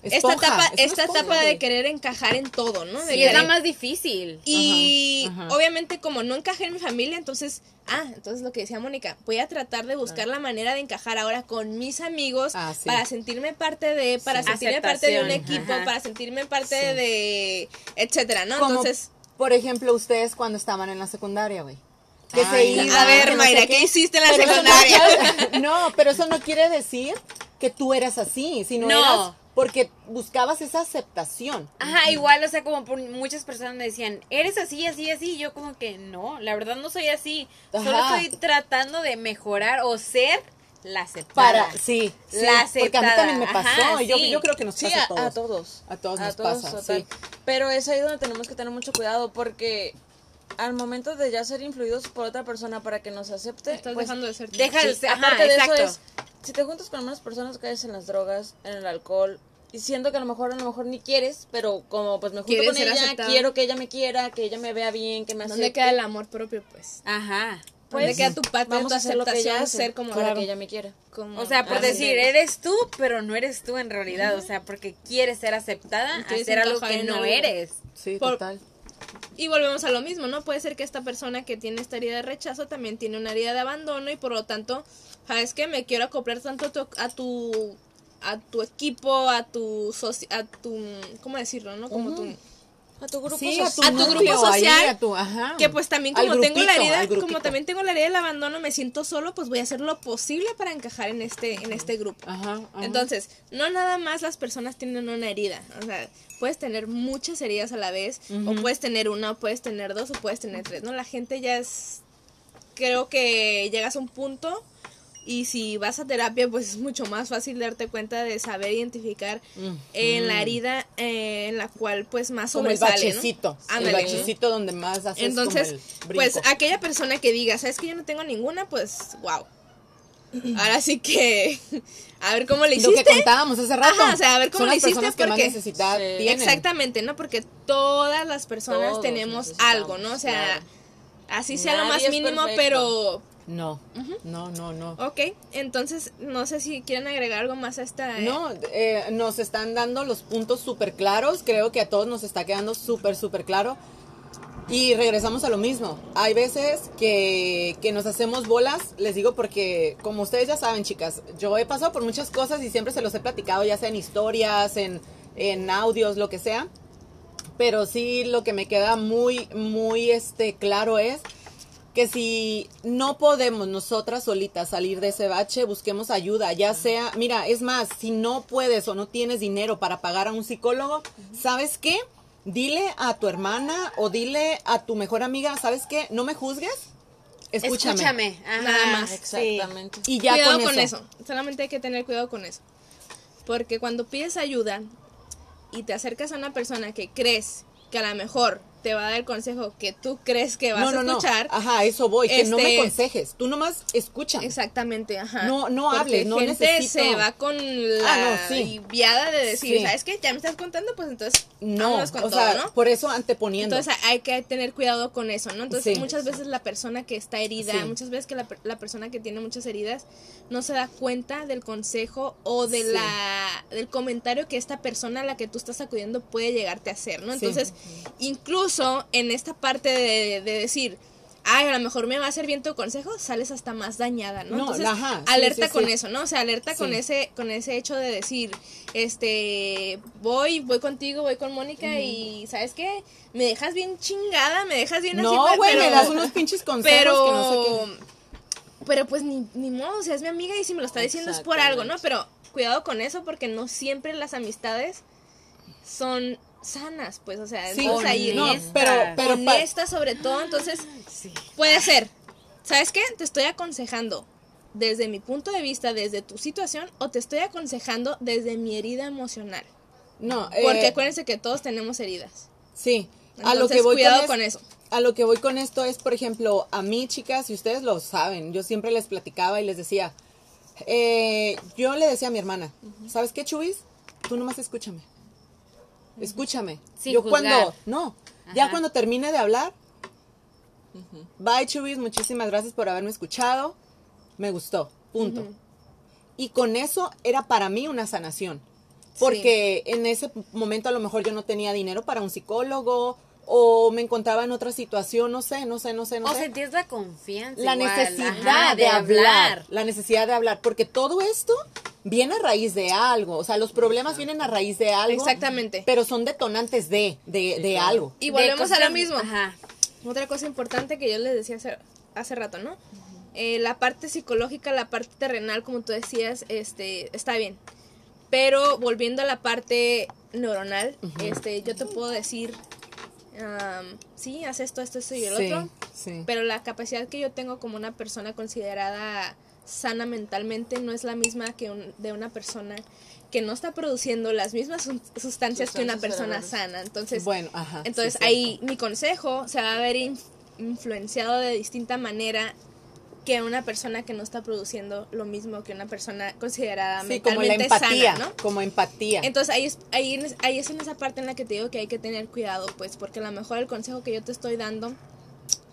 [SPEAKER 2] esta etapa,
[SPEAKER 1] es
[SPEAKER 2] esta
[SPEAKER 1] esponja,
[SPEAKER 2] etapa de querer encajar en todo, ¿no? De
[SPEAKER 3] Y es la más difícil.
[SPEAKER 2] y
[SPEAKER 1] Ajá, ajá.
[SPEAKER 2] obviamente como no encajé en mi familia, entonces, ah, entonces lo que decía Mónica, voy a tratar de buscar la manera de encajar ahora con mis amigos
[SPEAKER 1] Ah, sí.
[SPEAKER 2] para sentirme parte de, para
[SPEAKER 3] Sí.
[SPEAKER 2] sentirme parte de un equipo,
[SPEAKER 3] ajá.
[SPEAKER 2] para sentirme parte
[SPEAKER 1] Sí.
[SPEAKER 2] de, etcétera, ¿no?
[SPEAKER 1] Como,
[SPEAKER 2] Entonces,
[SPEAKER 1] por ejemplo, ustedes cuando estaban en la secundaria, güey. Que se
[SPEAKER 3] Ay,
[SPEAKER 1] iban,
[SPEAKER 2] a ver,
[SPEAKER 1] que no
[SPEAKER 2] Mayra, ¿qué hiciste en la
[SPEAKER 1] Pero eso no
[SPEAKER 2] secundaria? [laughs]
[SPEAKER 1] No, pero eso no quiere decir que tú eras así, sino
[SPEAKER 3] No.
[SPEAKER 1] eras porque buscabas esa aceptación.
[SPEAKER 3] Ajá, igual, o sea, como por muchas personas me decían, eres así, así, así, y yo como que no, la verdad no soy así, solo estoy tratando de mejorar o ser la aceptada.
[SPEAKER 1] Para, sí, sí,
[SPEAKER 3] La
[SPEAKER 1] porque a mí
[SPEAKER 3] aceptada,
[SPEAKER 1] también me pasó,
[SPEAKER 3] ajá,
[SPEAKER 1] y yo,
[SPEAKER 3] sí.
[SPEAKER 1] yo creo que nos
[SPEAKER 4] Sí,
[SPEAKER 1] pasa
[SPEAKER 4] a,
[SPEAKER 1] a todos.
[SPEAKER 4] a todos.
[SPEAKER 1] A todos nos pasa,
[SPEAKER 4] total.
[SPEAKER 1] sí.
[SPEAKER 4] Pero es ahí donde tenemos que tener mucho cuidado porque al momento de ya ser influidos por otra persona para que nos acepte,
[SPEAKER 2] estás
[SPEAKER 4] pues,
[SPEAKER 2] dejando de ser
[SPEAKER 3] deja de
[SPEAKER 4] sí,
[SPEAKER 3] ser, ajá,
[SPEAKER 4] de
[SPEAKER 3] exacto.
[SPEAKER 4] eso es, si te juntas con unas personas caes en las drogas, en el alcohol, y siento que a lo mejor a lo mejor ni quieres, pero como pues me junto con ella, quiero que ella me quiera, que ella me vea bien, que me acepte.
[SPEAKER 2] ¿Dónde queda el amor propio, pues?
[SPEAKER 3] Ajá.
[SPEAKER 2] ¿Dónde
[SPEAKER 4] Pues,
[SPEAKER 2] queda tu parte de
[SPEAKER 4] Vamos
[SPEAKER 2] tu
[SPEAKER 4] a hacer lo que ella
[SPEAKER 2] aceptación,
[SPEAKER 4] hace,
[SPEAKER 2] ser como
[SPEAKER 4] para que ella me quiera.
[SPEAKER 2] como-
[SPEAKER 3] O sea, por
[SPEAKER 2] Ah,
[SPEAKER 3] decir,
[SPEAKER 2] sí.
[SPEAKER 3] eres tú, pero no eres tú en realidad. O sea, porque quieres ser aceptada,
[SPEAKER 2] Quieres
[SPEAKER 3] hacer algo que no
[SPEAKER 2] algo.
[SPEAKER 3] eres.
[SPEAKER 1] Sí,
[SPEAKER 2] Por-
[SPEAKER 1] total.
[SPEAKER 2] Y volvemos a lo mismo, ¿no? Puede ser que esta persona que tiene esta herida de rechazo también tiene una herida de abandono y por lo tanto, ¿sabes qué? Me quiero acoplar tanto a tu, a tu, a tu equipo, a tu, soci- a tu, ¿cómo decirlo, no? Como tu...
[SPEAKER 4] A tu grupo
[SPEAKER 1] Sí, a tu,
[SPEAKER 2] A tu grupo
[SPEAKER 1] ahí,
[SPEAKER 2] social,
[SPEAKER 1] a tu- ajá.
[SPEAKER 2] Que pues también como tengo la herida, como también tengo la herida del abandono, me siento solo, pues voy a hacer lo posible para encajar en este, en este grupo.
[SPEAKER 1] Ajá, ajá.
[SPEAKER 2] Entonces, no nada más las personas tienen una herida. O sea, puedes tener muchas heridas a la vez, o puedes tener una, o puedes tener dos, o puedes tener tres. ¿no? La gente ya es. Creo que llegas a un punto. Y si vas a terapia, pues es mucho más fácil darte cuenta de saber identificar en la herida eh, en la cual pues más
[SPEAKER 1] como el
[SPEAKER 2] sobresale, ¿no?
[SPEAKER 1] bachecito. El
[SPEAKER 2] Ándale.
[SPEAKER 1] bachecito donde más haces
[SPEAKER 2] Entonces,
[SPEAKER 1] como el
[SPEAKER 2] pues aquella persona que diga, ¿sabes que yo no tengo ninguna? Pues, wow. [clears throat] Ahora sí que, [laughs] a ver cómo le
[SPEAKER 1] Lo
[SPEAKER 2] hiciste.
[SPEAKER 1] que contábamos hace rato.
[SPEAKER 2] Ajá, o sea, a ver cómo
[SPEAKER 1] Son
[SPEAKER 2] le
[SPEAKER 1] las
[SPEAKER 2] hiciste,
[SPEAKER 1] personas que más
[SPEAKER 2] porque-
[SPEAKER 1] necesidad
[SPEAKER 4] Sí.
[SPEAKER 1] tienen.
[SPEAKER 2] Exactamente, ¿no? Porque todas las personas
[SPEAKER 4] Todos
[SPEAKER 2] tenemos algo, ¿no? O sea,
[SPEAKER 4] claro.
[SPEAKER 2] así sea lo más mínimo,
[SPEAKER 4] perfecto.
[SPEAKER 2] pero...
[SPEAKER 1] No, no, no, no.
[SPEAKER 2] Ok, entonces, no sé si quieren agregar algo más a esta... eh,
[SPEAKER 1] No, eh, nos están dando los puntos súper claros. Creo que a todos nos está quedando súper, súper claro. Y regresamos a lo mismo. Hay veces que, que nos hacemos bolas, les digo porque, como ustedes ya saben, chicas, yo he pasado por muchas cosas y siempre se los he platicado, ya sea en historias, en, en audios, lo que sea. Pero sí lo que me queda muy, muy este, claro es que si no podemos nosotras solitas salir de ese bache, busquemos ayuda, ya sea, mira, es más, si no puedes o no tienes dinero para pagar a un psicólogo, ¿sabes qué? Dile a tu hermana o dile a tu mejor amiga, ¿sabes qué? No me juzgues, escúchame.
[SPEAKER 3] Escúchame. Ajá,
[SPEAKER 2] Nada más.
[SPEAKER 3] sí.
[SPEAKER 4] Exactamente.
[SPEAKER 1] Y ya
[SPEAKER 2] cuidado
[SPEAKER 1] con,
[SPEAKER 2] con
[SPEAKER 1] eso.
[SPEAKER 2] eso. Solamente hay que tener cuidado con eso. Porque cuando pides ayuda y te acercas a una persona que crees que a lo mejor te va a dar el consejo que tú crees que vas
[SPEAKER 1] No, no,
[SPEAKER 2] a
[SPEAKER 1] no.
[SPEAKER 2] escuchar,
[SPEAKER 1] Ajá, eso voy, que no me
[SPEAKER 2] Este-
[SPEAKER 1] aconsejes, tú nomás escúchame.
[SPEAKER 2] Exactamente, ajá.
[SPEAKER 1] No, no
[SPEAKER 2] Porque
[SPEAKER 1] hables, no
[SPEAKER 2] gente
[SPEAKER 1] necesito.
[SPEAKER 2] se va con la
[SPEAKER 1] Ah, sí.
[SPEAKER 2] viada de decir,
[SPEAKER 1] Sí.
[SPEAKER 2] ¿sabes qué? Ya me estás contando, pues entonces
[SPEAKER 1] No,
[SPEAKER 2] con
[SPEAKER 1] o
[SPEAKER 2] todo,
[SPEAKER 1] sea,
[SPEAKER 2] ¿no?
[SPEAKER 1] por eso anteponiendo.
[SPEAKER 2] Entonces hay que tener cuidado con eso, ¿no? Entonces
[SPEAKER 1] Sí.
[SPEAKER 2] muchas veces la persona que está herida, muchas veces que la, la persona que tiene muchas heridas no se da cuenta del consejo o de la del comentario que esta persona a la que tú estás acudiendo puede llegarte a hacer, ¿no? Entonces, incluso en esta parte de, de decir, ay, a lo mejor me va a hacer bien tu consejo, sales hasta más dañada, ¿no?
[SPEAKER 1] No,
[SPEAKER 2] Entonces,
[SPEAKER 1] ajá, sí,
[SPEAKER 2] alerta
[SPEAKER 1] sí,
[SPEAKER 2] con
[SPEAKER 1] sí.
[SPEAKER 2] eso, ¿no? O sea, alerta con ese con ese hecho de decir, este, voy, voy contigo, voy con Mónica y ¿sabes qué? Me dejas bien chingada, me dejas bien así,
[SPEAKER 1] No,
[SPEAKER 2] pero-
[SPEAKER 1] güey, me das unos pinches consejos
[SPEAKER 2] pero
[SPEAKER 1] que no sé qué.
[SPEAKER 2] pero pues ni, ni modo, o sea, es mi amiga y si me lo está diciendo es por algo, ¿no? Pero cuidado con eso porque no siempre las amistades son sanas, pues, o sea,
[SPEAKER 1] Sí,
[SPEAKER 2] entonces ahí
[SPEAKER 1] no,
[SPEAKER 2] es
[SPEAKER 1] pero, pero
[SPEAKER 2] honesta sobre todo, entonces
[SPEAKER 3] Sí.
[SPEAKER 2] puede ser. ¿Sabes qué? Te estoy aconsejando desde mi punto de vista, desde tu situación, o te estoy aconsejando desde mi herida emocional.
[SPEAKER 1] no,
[SPEAKER 2] Porque
[SPEAKER 1] eh,
[SPEAKER 2] acuérdense que todos tenemos heridas.
[SPEAKER 1] sí, a
[SPEAKER 2] Entonces,
[SPEAKER 1] lo que voy
[SPEAKER 2] cuidado
[SPEAKER 1] con,
[SPEAKER 2] con
[SPEAKER 1] es-
[SPEAKER 2] eso.
[SPEAKER 1] A lo que voy con esto es, por ejemplo, a mí, chicas, y ustedes lo saben, yo siempre les platicaba y les decía, eh, yo le decía a mi hermana, ¿sabes qué, Chubis? Tú nomás escúchame. Escúchame.
[SPEAKER 3] Sin
[SPEAKER 1] yo
[SPEAKER 3] juzgar.
[SPEAKER 1] cuando, no, ya cuando termine de hablar, bye, Chubis, muchísimas gracias por haberme escuchado, me gustó, punto. Y con eso era para mí una sanación. Porque en ese momento a lo mejor yo no tenía dinero para un psicólogo o me encontraba en otra situación, no sé, no sé, no sé, no
[SPEAKER 3] O
[SPEAKER 1] sé.
[SPEAKER 3] sentías la confianza.
[SPEAKER 1] La
[SPEAKER 3] igual,
[SPEAKER 1] necesidad
[SPEAKER 3] ajá,
[SPEAKER 1] de, hablar, la necesidad de hablar, porque todo esto viene a raíz de algo, o sea, los problemas vienen a raíz de algo.
[SPEAKER 2] Exactamente.
[SPEAKER 1] Pero son detonantes de, de, de algo.
[SPEAKER 2] Y
[SPEAKER 3] De
[SPEAKER 2] volvemos a lo mismo.
[SPEAKER 3] Ajá.
[SPEAKER 2] Otra cosa importante que yo les decía hace, hace rato, ¿no? Eh, la parte psicológica, la parte terrenal, como tú decías, este, está bien. Pero volviendo a la parte neuronal, este, yo te puedo decir, am, sí, haz esto, esto, esto y el
[SPEAKER 1] sí,
[SPEAKER 2] otro.
[SPEAKER 1] sí.
[SPEAKER 2] Pero la capacidad que yo tengo como una persona considerada sana mentalmente no es la misma que un- de una persona que no está produciendo las mismas sus- sustancias que una persona
[SPEAKER 4] cerebrales.
[SPEAKER 2] sana. Entonces,
[SPEAKER 1] Bueno, ajá.
[SPEAKER 2] entonces
[SPEAKER 1] sí,
[SPEAKER 2] ahí mi consejo se va a ver inf- influenciado de distinta manera que una persona que no está produciendo lo mismo que una persona considerada
[SPEAKER 1] Sí, como la empatía,
[SPEAKER 2] sana, ¿no?
[SPEAKER 1] como empatía.
[SPEAKER 2] Entonces ahí es, ahí, en es- ahí es en esa parte en la que te digo que hay que tener cuidado, pues, porque a lo mejor el consejo que yo te estoy dando,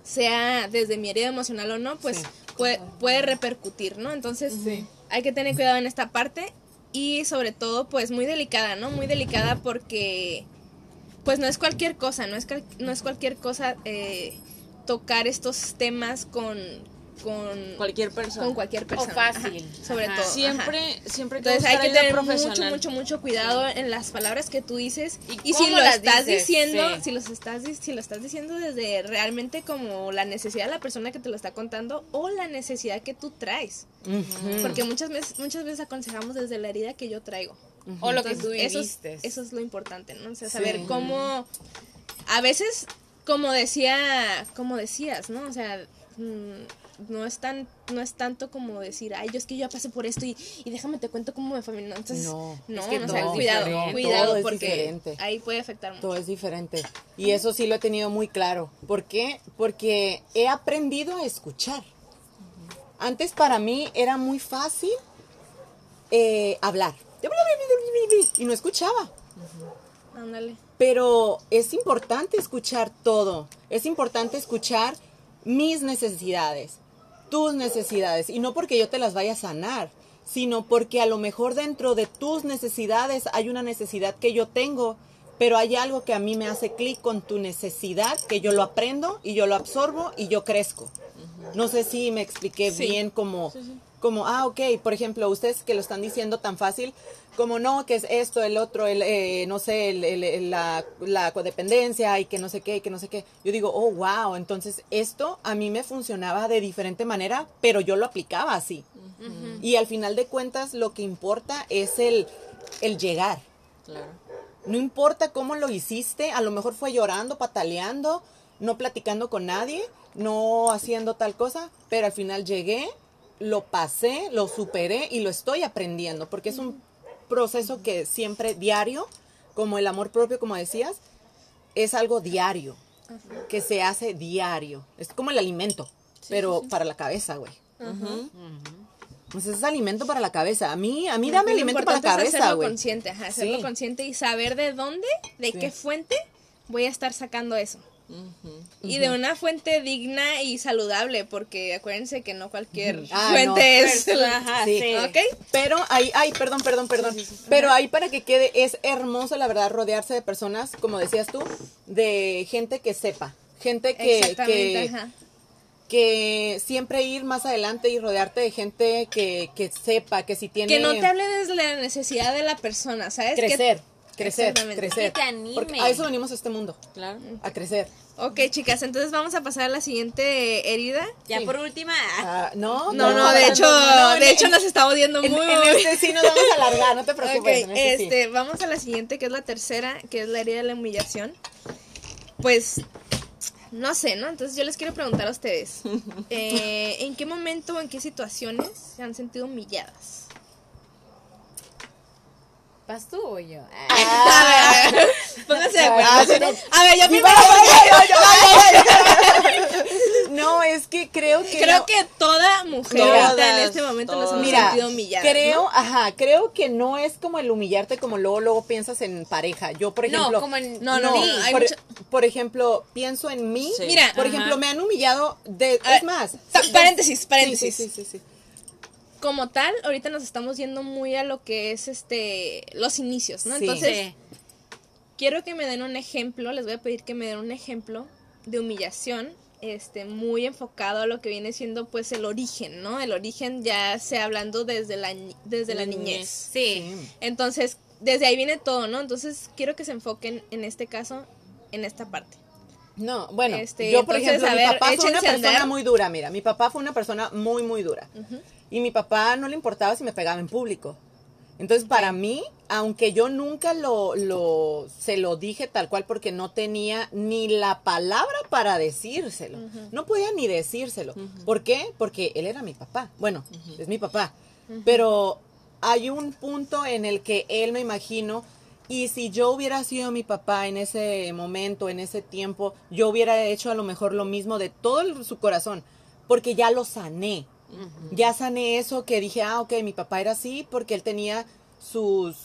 [SPEAKER 2] sea desde mi herida emocional o no, pues
[SPEAKER 1] Sí.
[SPEAKER 2] Puede, puede repercutir, ¿no? Entonces
[SPEAKER 1] Sí.
[SPEAKER 2] hay que tener cuidado en esta parte y sobre todo, pues, muy delicada, ¿no? Muy delicada porque, pues, no es cualquier cosa, no es, no es cualquier cosa eh, tocar estos temas con, con,
[SPEAKER 4] Cualquier persona.
[SPEAKER 2] con cualquier persona.
[SPEAKER 3] fácil.
[SPEAKER 2] Ajá, sobre
[SPEAKER 3] Ajá.
[SPEAKER 2] todo. ajá.
[SPEAKER 4] Siempre, siempre hay que
[SPEAKER 2] Entonces hay que tener mucho, mucho, mucho cuidado en las palabras que tú dices.
[SPEAKER 3] ¿Y
[SPEAKER 2] Y, si lo estás
[SPEAKER 3] dices?
[SPEAKER 2] diciendo,
[SPEAKER 3] Sí.
[SPEAKER 2] si, los estás, si lo estás diciendo desde realmente como la necesidad de la persona que te lo está contando o la necesidad que tú traes. Porque muchas veces, muchas veces aconsejamos desde la herida que yo traigo.
[SPEAKER 3] O lo que tú
[SPEAKER 2] eso,
[SPEAKER 3] viviste.
[SPEAKER 2] es, eso es lo importante, ¿no? O sea,
[SPEAKER 1] Sí.
[SPEAKER 2] saber cómo... A veces, como decía, como decías, ¿no? O sea, mm, no es tan no es tanto como decir, ay, yo es que yo ya pasé por esto y, y déjame te cuento cómo me fue. No, entonces,
[SPEAKER 1] No,
[SPEAKER 2] no,
[SPEAKER 3] es que
[SPEAKER 2] o
[SPEAKER 3] todo
[SPEAKER 2] sea,
[SPEAKER 3] es
[SPEAKER 2] cuidado, cuidado,
[SPEAKER 1] Todo es
[SPEAKER 2] porque
[SPEAKER 1] diferente.
[SPEAKER 2] ahí puede afectar mucho.
[SPEAKER 1] Todo es diferente. Y eso sí lo he tenido muy claro. ¿Por qué? Porque he aprendido a escuchar. Antes para mí era muy fácil eh, hablar. Y no escuchaba.
[SPEAKER 2] Ándale.
[SPEAKER 1] Pero es importante escuchar todo. Es importante escuchar mis necesidades, tus necesidades. Y no porque yo te las vaya a sanar, sino porque a lo mejor dentro de tus necesidades hay una necesidad que yo tengo, pero hay algo que a mí me hace clic con tu necesidad, que yo lo aprendo y yo lo absorbo y yo crezco. No sé si me expliqué
[SPEAKER 2] Sí.
[SPEAKER 1] bien como, como, ah, ok, por ejemplo, ustedes que lo están diciendo tan fácil, como no, que es esto, el otro, el, eh, no sé, el- el- el- la, la codependencia y que no sé qué, y que no sé qué. Yo digo, oh, wow, entonces esto a mí me funcionaba de diferente manera, pero yo lo aplicaba así. Y al final de cuentas lo que importa es el, el llegar.
[SPEAKER 4] Claro.
[SPEAKER 1] No importa cómo lo hiciste, a lo mejor fue llorando, pataleando, no platicando con nadie, no haciendo tal cosa, pero al final llegué, lo pasé, lo superé y lo estoy aprendiendo, porque es un proceso que siempre diario, como el amor propio, como decías, es algo diario, que se hace diario. Es como el alimento, pero para la cabeza, güey. Pues es alimento para la cabeza. A mí, a mí dame
[SPEAKER 2] Lo
[SPEAKER 1] alimento para la cabeza,
[SPEAKER 2] hacerlo
[SPEAKER 1] güey.
[SPEAKER 2] consciente, ajá, hacerlo
[SPEAKER 1] Sí.
[SPEAKER 2] consciente y saber de dónde, de
[SPEAKER 1] Sí.
[SPEAKER 2] qué fuente voy a estar sacando eso. Y de una fuente digna y saludable, porque acuérdense que no cualquier
[SPEAKER 1] Ah,
[SPEAKER 2] fuente
[SPEAKER 1] no.
[SPEAKER 2] es...
[SPEAKER 3] Ajá,
[SPEAKER 1] Sí.
[SPEAKER 3] sí.
[SPEAKER 2] ¿Ok?
[SPEAKER 1] Pero ahí, ay, perdón, perdón, perdón. Pero ahí para que quede, es hermoso, la verdad, rodearse de personas, como decías tú, de gente que sepa. Gente que,
[SPEAKER 2] Exactamente,
[SPEAKER 1] que,
[SPEAKER 2] ajá.
[SPEAKER 1] que siempre ir más adelante y rodearte de gente que, que sepa, que si tiene...
[SPEAKER 2] Que no te hable desde la necesidad de la persona, ¿sabes? Que-
[SPEAKER 1] crecer, crecer.
[SPEAKER 3] Que te anime.
[SPEAKER 1] Porque a eso venimos a este mundo,
[SPEAKER 4] Claro.
[SPEAKER 1] a crecer.
[SPEAKER 2] Ok, chicas, entonces vamos a pasar a la siguiente herida.
[SPEAKER 3] Ya
[SPEAKER 1] Sí.
[SPEAKER 3] por última.
[SPEAKER 1] Ah, no,
[SPEAKER 2] No, no, de hecho,
[SPEAKER 1] no,
[SPEAKER 2] de
[SPEAKER 1] en-
[SPEAKER 2] hecho nos estamos viendo muy,
[SPEAKER 1] En, este sí nos vamos a alargar, no te preocupes. en este sí.
[SPEAKER 2] este, vamos a la siguiente, que es la tercera, que es la herida de la humillación. Pues, no sé, ¿no? Entonces yo les quiero preguntar a ustedes, [laughs] eh, ¿en qué momento o en qué situaciones se han sentido humilladas?
[SPEAKER 3] ¿Vas tú o yo? [laughs]
[SPEAKER 2] A ver, [laughs] pónganse de acuerdo.
[SPEAKER 1] Ah, no.
[SPEAKER 2] A ver, yo primero.
[SPEAKER 1] No, es que creo que.
[SPEAKER 2] creo
[SPEAKER 1] no-
[SPEAKER 2] que toda mujer
[SPEAKER 1] Todas,
[SPEAKER 2] en este momento nos hemos
[SPEAKER 1] Mira,
[SPEAKER 2] sentido humilladas.
[SPEAKER 1] creo,
[SPEAKER 2] ¿no?
[SPEAKER 1] ajá, creo que no es como el humillarte como luego, luego piensas en pareja. Yo, por
[SPEAKER 3] No,
[SPEAKER 1] ejemplo.
[SPEAKER 3] como en-
[SPEAKER 2] No, no,
[SPEAKER 1] no,
[SPEAKER 2] no, hay
[SPEAKER 1] por, ejemplo, pienso en mí.
[SPEAKER 4] Sí.
[SPEAKER 2] Mira,
[SPEAKER 1] por
[SPEAKER 2] ajá.
[SPEAKER 1] ejemplo, me han humillado de.
[SPEAKER 2] A
[SPEAKER 1] es más. sí,
[SPEAKER 2] paréntesis, paréntesis.
[SPEAKER 1] Sí, sí, sí.
[SPEAKER 2] Como tal, ahorita nos estamos yendo muy a lo que es este los inicios, ¿no?
[SPEAKER 1] Sí.
[SPEAKER 2] Entonces,
[SPEAKER 3] Sí.
[SPEAKER 2] quiero que me den un ejemplo, les voy a pedir que me den un ejemplo de humillación, este, muy enfocado a lo que viene siendo pues el origen, ¿no? El origen ya sea hablando desde la desde la niñez.
[SPEAKER 3] Sí.
[SPEAKER 1] Sí.
[SPEAKER 2] Entonces, desde ahí viene todo, ¿no? Entonces, quiero que se enfoquen en este caso en esta parte.
[SPEAKER 1] No, bueno,
[SPEAKER 2] Este,
[SPEAKER 1] yo por
[SPEAKER 2] entonces,
[SPEAKER 1] ejemplo, mi
[SPEAKER 2] ver,
[SPEAKER 1] papá fue una persona
[SPEAKER 2] andar.
[SPEAKER 1] muy dura, mira, mi papá fue una persona muy, muy dura. Y mi papá no le importaba si me pegaba en público. Entonces, para mí, aunque yo nunca lo, lo, se lo dije tal cual porque no tenía ni la palabra para decírselo. No podía ni decírselo. ¿Por qué? Porque él era mi papá. Bueno, es mi papá. Pero hay un punto en el que él me imagino, y si yo hubiera sido mi papá en ese momento, en ese tiempo, yo hubiera hecho a lo mejor lo mismo de todo el- su corazón, porque ya lo sané. Ya sané eso que dije, ah, ok, mi papá era así porque él tenía sus,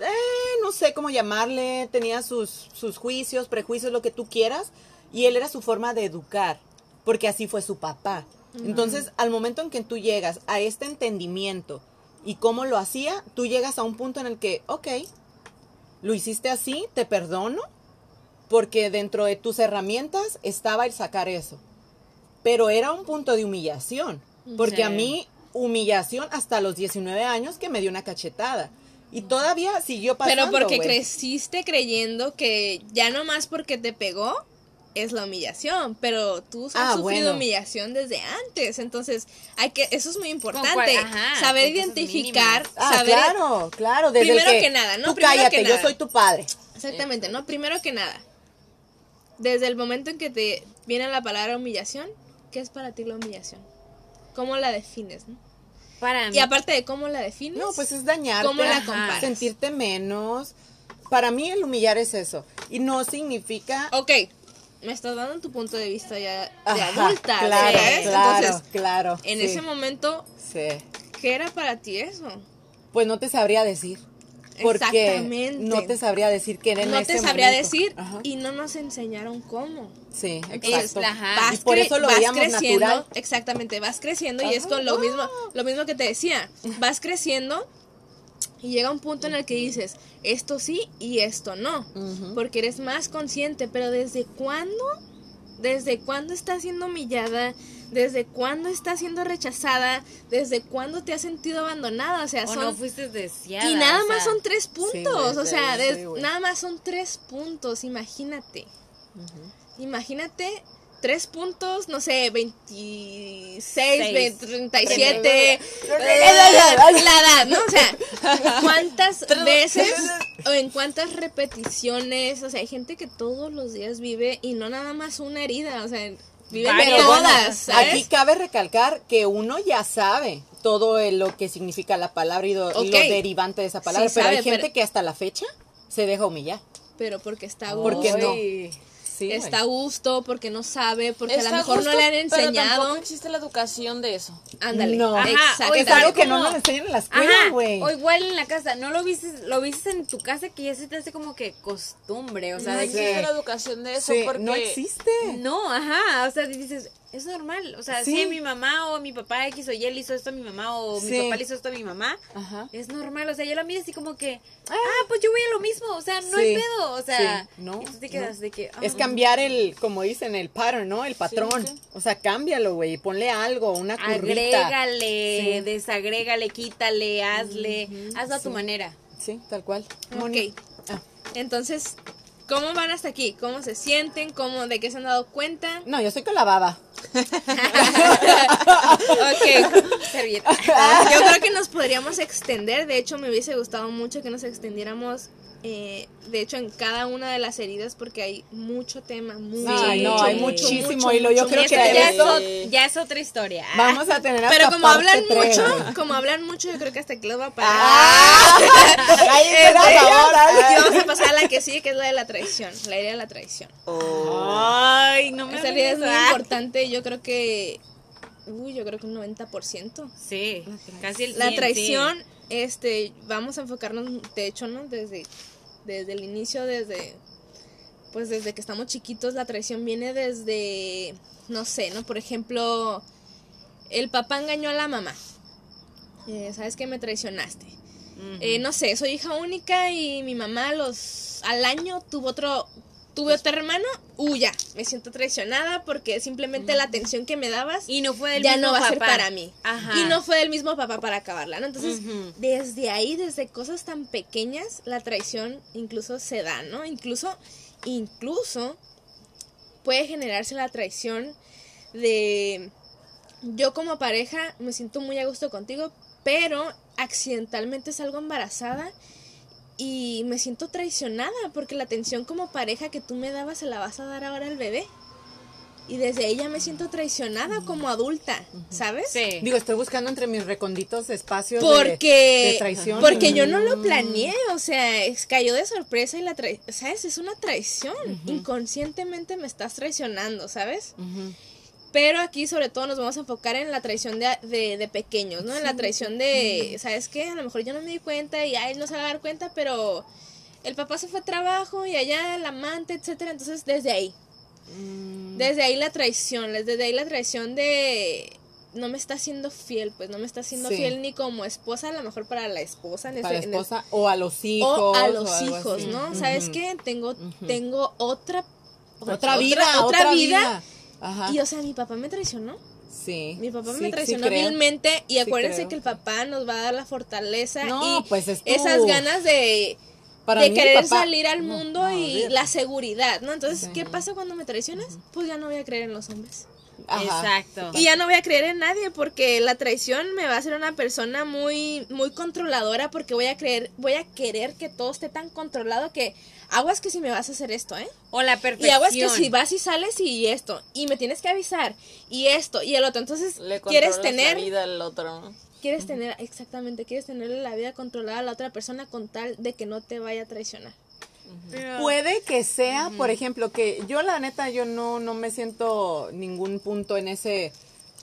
[SPEAKER 1] eh, no sé cómo llamarle, tenía sus, sus juicios, prejuicios, lo que tú quieras, y él era su forma de educar, porque así fue su papá. Entonces, al momento en que tú llegas a este entendimiento y cómo lo hacía, tú llegas a un punto en el que, ok, lo hiciste así, te perdono, porque dentro de tus herramientas estaba el sacar eso. Pero era un punto de humillación, porque
[SPEAKER 3] Sí.
[SPEAKER 1] a mí humillación hasta los 19 años que me dio una cachetada. Y todavía siguió pasando.
[SPEAKER 2] Pero porque creciste creyendo que ya no más porque te pegó es la humillación, pero tú has
[SPEAKER 1] Ah,
[SPEAKER 2] sufrido
[SPEAKER 1] bueno.
[SPEAKER 2] humillación desde antes, entonces hay que eso es muy importante,
[SPEAKER 3] ajá,
[SPEAKER 2] saber identificar.
[SPEAKER 1] Ah,
[SPEAKER 2] saber
[SPEAKER 1] claro, claro. Desde
[SPEAKER 2] Primero
[SPEAKER 1] que,
[SPEAKER 2] que nada, ¿no?
[SPEAKER 1] Tú
[SPEAKER 2] Primero
[SPEAKER 1] cállate,
[SPEAKER 2] que
[SPEAKER 1] yo
[SPEAKER 2] nada.
[SPEAKER 1] soy tu padre.
[SPEAKER 2] exactamente, ¿no? Primero que nada, desde el momento en que te viene la palabra humillación, ¿qué es para ti la humillación? ¿Cómo la defines, no?
[SPEAKER 3] Para mí.
[SPEAKER 2] Y aparte de cómo la defines,
[SPEAKER 1] No, pues es dañarte.
[SPEAKER 2] ¿Cómo la
[SPEAKER 1] ajá,
[SPEAKER 2] comparas?
[SPEAKER 1] Sentirte menos. Para mí el humillar es eso. Y no significa...
[SPEAKER 2] ok, me estás dando tu punto de vista ya de
[SPEAKER 1] Ajá,
[SPEAKER 2] adulta,
[SPEAKER 1] claro,
[SPEAKER 2] ¿sabes?
[SPEAKER 1] claro,
[SPEAKER 2] Entonces,
[SPEAKER 1] claro.
[SPEAKER 2] en
[SPEAKER 1] sí,
[SPEAKER 2] ese momento,
[SPEAKER 1] Sí.
[SPEAKER 2] ¿qué era para ti eso?
[SPEAKER 1] Pues no te sabría decir. Porque
[SPEAKER 2] Exactamente.
[SPEAKER 1] no te sabría decir que era en
[SPEAKER 2] no
[SPEAKER 1] ese
[SPEAKER 2] te sabría
[SPEAKER 1] momento.
[SPEAKER 2] decir
[SPEAKER 1] Ajá.
[SPEAKER 2] y no nos enseñaron cómo.
[SPEAKER 1] Sí,
[SPEAKER 3] Es
[SPEAKER 1] exacto.
[SPEAKER 3] la- ajá.
[SPEAKER 2] Vas
[SPEAKER 1] Y por
[SPEAKER 2] cre-
[SPEAKER 1] eso lo
[SPEAKER 2] vas
[SPEAKER 1] veíamos
[SPEAKER 2] creciendo,
[SPEAKER 1] natural.
[SPEAKER 2] exactamente, vas creciendo y es con lo mismo, lo mismo que te decía, vas creciendo y llega un punto en el que dices, esto sí y esto no, porque eres más consciente, pero ¿desde cuándo? ¿Desde cuándo estás siendo humillada? ¿Desde cuándo estás siendo rechazada? ¿Desde cuándo te has sentido abandonada? O sea,
[SPEAKER 3] o
[SPEAKER 2] son
[SPEAKER 3] no fuiste deseada.
[SPEAKER 2] y nada
[SPEAKER 3] sea,
[SPEAKER 2] más son tres puntos,
[SPEAKER 1] güey,
[SPEAKER 2] o sea,
[SPEAKER 1] sí,
[SPEAKER 2] des- nada más son tres puntos, imagínate. Imagínate tres puntos, no sé, 26,
[SPEAKER 3] Seis.
[SPEAKER 2] 20, 37, eh,
[SPEAKER 1] Treinta.
[SPEAKER 2] la edad, ¿no? O sea, ¿cuántas [laughs] veces o en cuántas repeticiones? O sea, hay gente que todos los días vive y no nada más una herida, o sea, viven.
[SPEAKER 1] Pero
[SPEAKER 2] todas,
[SPEAKER 1] aquí cabe recalcar que uno ya sabe todo lo que significa la palabra y, lo, y
[SPEAKER 2] Ok.
[SPEAKER 1] lo derivante de esa palabra,
[SPEAKER 2] Sí
[SPEAKER 1] pero hay gente
[SPEAKER 2] pero-
[SPEAKER 1] que hasta la fecha se deja humillar.
[SPEAKER 2] Pero porque está a
[SPEAKER 1] ¿Por
[SPEAKER 2] gusto.
[SPEAKER 1] qué no? Sí.
[SPEAKER 2] Está a gusto, porque no sabe, porque a lo mejor no le han
[SPEAKER 4] Pero
[SPEAKER 2] enseñado.
[SPEAKER 4] tampoco existe la educación de eso.
[SPEAKER 2] Ándale.
[SPEAKER 1] No.
[SPEAKER 3] Ajá,
[SPEAKER 2] exacto.
[SPEAKER 3] o
[SPEAKER 1] Es algo que
[SPEAKER 3] como-
[SPEAKER 1] no nos enseñan en la escuela, güey.
[SPEAKER 3] o igual en la casa, no lo viste, lo viste en tu casa que ya se te hace como que costumbre, o sea,
[SPEAKER 4] no
[SPEAKER 3] de
[SPEAKER 4] existe
[SPEAKER 3] que
[SPEAKER 4] la educación de eso
[SPEAKER 1] Sí,
[SPEAKER 4] porque
[SPEAKER 1] no existe.
[SPEAKER 3] no, ajá, o sea, dices, es normal. O sea,
[SPEAKER 1] Sí.
[SPEAKER 3] si mi mamá o mi papá X o Y le hizo esto a mi mamá o mi papá le hizo esto a mi mamá,
[SPEAKER 1] Ajá.
[SPEAKER 3] es normal. O sea, yo la miro así como que, ah, pues yo voy a lo mismo. O sea, no hay
[SPEAKER 1] Sí.
[SPEAKER 3] pedo. O sea.
[SPEAKER 1] No,
[SPEAKER 3] te quedas
[SPEAKER 1] no.
[SPEAKER 3] de que. ah,
[SPEAKER 1] Es cambiar el, como dicen, el pattern, ¿no? El patrón. O sea, cámbialo, güey. Ponle algo, una currita.
[SPEAKER 3] Agrégale, desagrégale, quítale, hazle, hazlo a tu manera.
[SPEAKER 1] Sí, tal cual.
[SPEAKER 2] Ok.
[SPEAKER 1] Ah,
[SPEAKER 2] Entonces, ¿cómo van hasta aquí? ¿Cómo se sienten? ¿Cómo, ¿De qué se han dado cuenta?
[SPEAKER 1] no, yo estoy con la baba.
[SPEAKER 2] Ok. [laughs]
[SPEAKER 3] Servilleta.
[SPEAKER 2] Yo creo que nos podríamos extender. De hecho, me hubiese gustado mucho que nos extendiéramos. Eh, de hecho, en cada una de las heridas, porque hay mucho tema. Mucho,
[SPEAKER 1] Ay, no,
[SPEAKER 2] mucho,
[SPEAKER 1] hay
[SPEAKER 2] mucho,
[SPEAKER 1] muchísimo
[SPEAKER 2] mucho,
[SPEAKER 1] hilo. Yo
[SPEAKER 2] mucho,
[SPEAKER 1] creo que
[SPEAKER 3] ya, es,
[SPEAKER 1] eso
[SPEAKER 3] ot- ya es otra historia.
[SPEAKER 1] vamos a tener hasta
[SPEAKER 2] Pero como
[SPEAKER 1] parte
[SPEAKER 2] hablan mucho, como hablan mucho, yo creo que hasta aquí les va a parar.
[SPEAKER 1] ¡Ah! [laughs] ¡Cállate [laughs] la
[SPEAKER 2] Este,
[SPEAKER 1] ahora! [laughs]
[SPEAKER 2] y vamos a pasar a la que sigue, que es la de la traición. La herida de la traición.
[SPEAKER 3] Ay, no me
[SPEAKER 2] Esta
[SPEAKER 3] hables
[SPEAKER 2] herida es muy importante. Yo creo que. Uy, yo creo que un 90%.
[SPEAKER 3] Sí, casi el
[SPEAKER 2] La
[SPEAKER 3] 100,
[SPEAKER 2] traición, este, vamos a enfocarnos, de hecho, ¿no? Desde, desde el inicio, desde, pues desde que estamos chiquitos, la traición viene desde, no sé, ¿no? Por ejemplo, el papá engañó a la mamá. Eh, ¿Sabes que me traicionaste? Eh, no sé, soy hija única y mi mamá los al año tuvo otro tuve otro hermano, uy ya, me siento traicionada porque simplemente la atención que me dabas
[SPEAKER 3] Y no fue del
[SPEAKER 2] ya
[SPEAKER 3] mismo
[SPEAKER 2] no va a ser
[SPEAKER 3] papá.
[SPEAKER 2] para mí.
[SPEAKER 3] Ajá.
[SPEAKER 2] Y no fue del mismo papá para acabarla, ¿no? Entonces, desde ahí, desde cosas tan pequeñas, la traición incluso se da, ¿no? Incluso, incluso puede generarse la traición de yo como pareja me siento muy a gusto contigo, pero accidentalmente salgo embarazada y me siento traicionada porque la atención como pareja que tú me dabas se la vas a dar ahora al bebé. Y desde ya me siento traicionada como adulta, ¿sabes?
[SPEAKER 3] Sí.
[SPEAKER 1] Digo, estoy buscando entre mis recónditos espacios de-
[SPEAKER 2] Porque,
[SPEAKER 1] de, traición.
[SPEAKER 2] porque yo no lo
[SPEAKER 1] Mm.
[SPEAKER 2] planeé, o sea, es- cayó de sorpresa y la traición, ¿sabes? Es una traición, inconscientemente me estás traicionando, ¿sabes? Pero aquí sobre todo nos vamos a enfocar en la traición de, de, de pequeños, ¿no? En la traición de, ¿sabes qué? A lo mejor yo no me di cuenta y a él no se va a dar cuenta, pero el papá se fue a trabajo y allá el amante, etcétera, entonces desde ahí.
[SPEAKER 1] Mm.
[SPEAKER 2] Desde ahí la traición, desde ahí la traición de no me está siendo fiel, pues no me está siendo
[SPEAKER 1] Sí.
[SPEAKER 2] fiel ni como esposa, a lo mejor para la esposa, en
[SPEAKER 1] Para la
[SPEAKER 2] ese- en el-
[SPEAKER 1] esposa o a los hijos.
[SPEAKER 2] o a los hijos. ¿no? ¿Sabes qué? Tengo tengo otra
[SPEAKER 1] Otra vida,
[SPEAKER 2] otra, vida,
[SPEAKER 1] Ajá.
[SPEAKER 2] y o sea, mi papá me traicionó.
[SPEAKER 1] sí.
[SPEAKER 2] Mi papá
[SPEAKER 1] sí,
[SPEAKER 2] me
[SPEAKER 1] sí
[SPEAKER 2] traicionó vilmente y
[SPEAKER 1] Sí
[SPEAKER 2] acuérdense
[SPEAKER 1] creo.
[SPEAKER 2] que el papá nos va a dar la fortaleza
[SPEAKER 1] No,
[SPEAKER 2] y
[SPEAKER 1] pues es tu-
[SPEAKER 2] esas ganas de
[SPEAKER 1] Para
[SPEAKER 2] de
[SPEAKER 1] mí,
[SPEAKER 2] querer
[SPEAKER 1] papá-
[SPEAKER 2] salir al
[SPEAKER 1] no,
[SPEAKER 2] mundo
[SPEAKER 1] no,
[SPEAKER 2] y la seguridad, ¿no? Entonces,
[SPEAKER 1] Sí.
[SPEAKER 2] ¿qué pasa cuando me traicionas? Pues ya no voy a creer en los hombres.
[SPEAKER 1] Ajá.
[SPEAKER 3] Exacto.
[SPEAKER 2] Y ya no voy a creer en nadie porque la traición me va a hacer una persona muy muy controladora porque voy a creer, voy a querer que todo esté tan controlado que aguas que si me vas a hacer esto, ¿eh?
[SPEAKER 3] O la
[SPEAKER 2] Y
[SPEAKER 3] perfección.
[SPEAKER 2] aguas que si vas y sales y esto y me tienes que avisar y esto y el otro, entonces
[SPEAKER 4] Le
[SPEAKER 2] quieres tener
[SPEAKER 4] la vida al otro,
[SPEAKER 2] quieres tener exactamente, quieres tenerle la vida controlada a la otra persona con tal de que no te vaya a traicionar.
[SPEAKER 1] Puede que sea, por ejemplo, que yo la neta, yo no, no me siento ningún punto en ese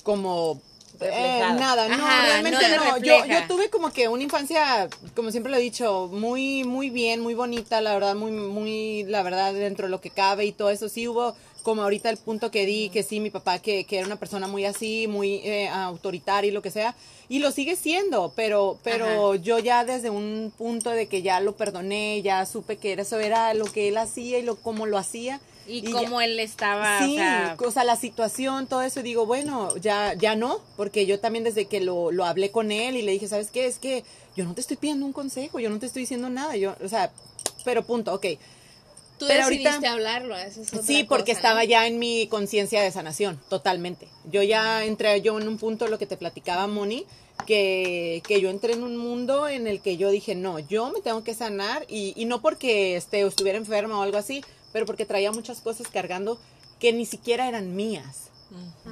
[SPEAKER 1] como... eh, nada, no,
[SPEAKER 3] Ajá,
[SPEAKER 1] realmente
[SPEAKER 3] no
[SPEAKER 1] no. Yo, yo tuve como que una infancia, como siempre lo he dicho, muy, muy bien, muy bonita, la verdad, muy, muy, la verdad, dentro de lo que cabe y todo eso. Sí hubo como ahorita el punto que di, que sí, mi papá, que, que era una persona muy así, muy eh, autoritaria y lo que sea, y lo sigue siendo, pero, pero yo ya desde un punto de que ya lo perdoné, ya supe que eso era lo que él hacía y lo cómo lo hacía.
[SPEAKER 3] Y,
[SPEAKER 1] ya-
[SPEAKER 3] como él estaba,
[SPEAKER 1] Sí,
[SPEAKER 3] o sea,
[SPEAKER 1] o sea, la situación, todo eso, digo, bueno, ya, ya no, porque yo también desde que lo, lo hablé con él y le dije, ¿sabes qué? Es que yo no te estoy pidiendo un consejo, yo no te estoy diciendo nada, yo, o sea, pero punto, ok.
[SPEAKER 2] Tú
[SPEAKER 1] Pero
[SPEAKER 2] decidiste
[SPEAKER 1] ahorita-
[SPEAKER 2] hablarlo, esa es otra
[SPEAKER 1] Sí, porque
[SPEAKER 2] cosa,
[SPEAKER 1] estaba
[SPEAKER 2] ¿no?
[SPEAKER 1] ya en mi conciencia de sanación, totalmente. Yo ya entré yo en un punto, lo que te platicaba Moni, que, que yo entré en un mundo en el que yo dije, no, yo me tengo que sanar y, y no porque este, o estuviera enferma o algo así, pero porque traía muchas cosas cargando que ni siquiera eran mías.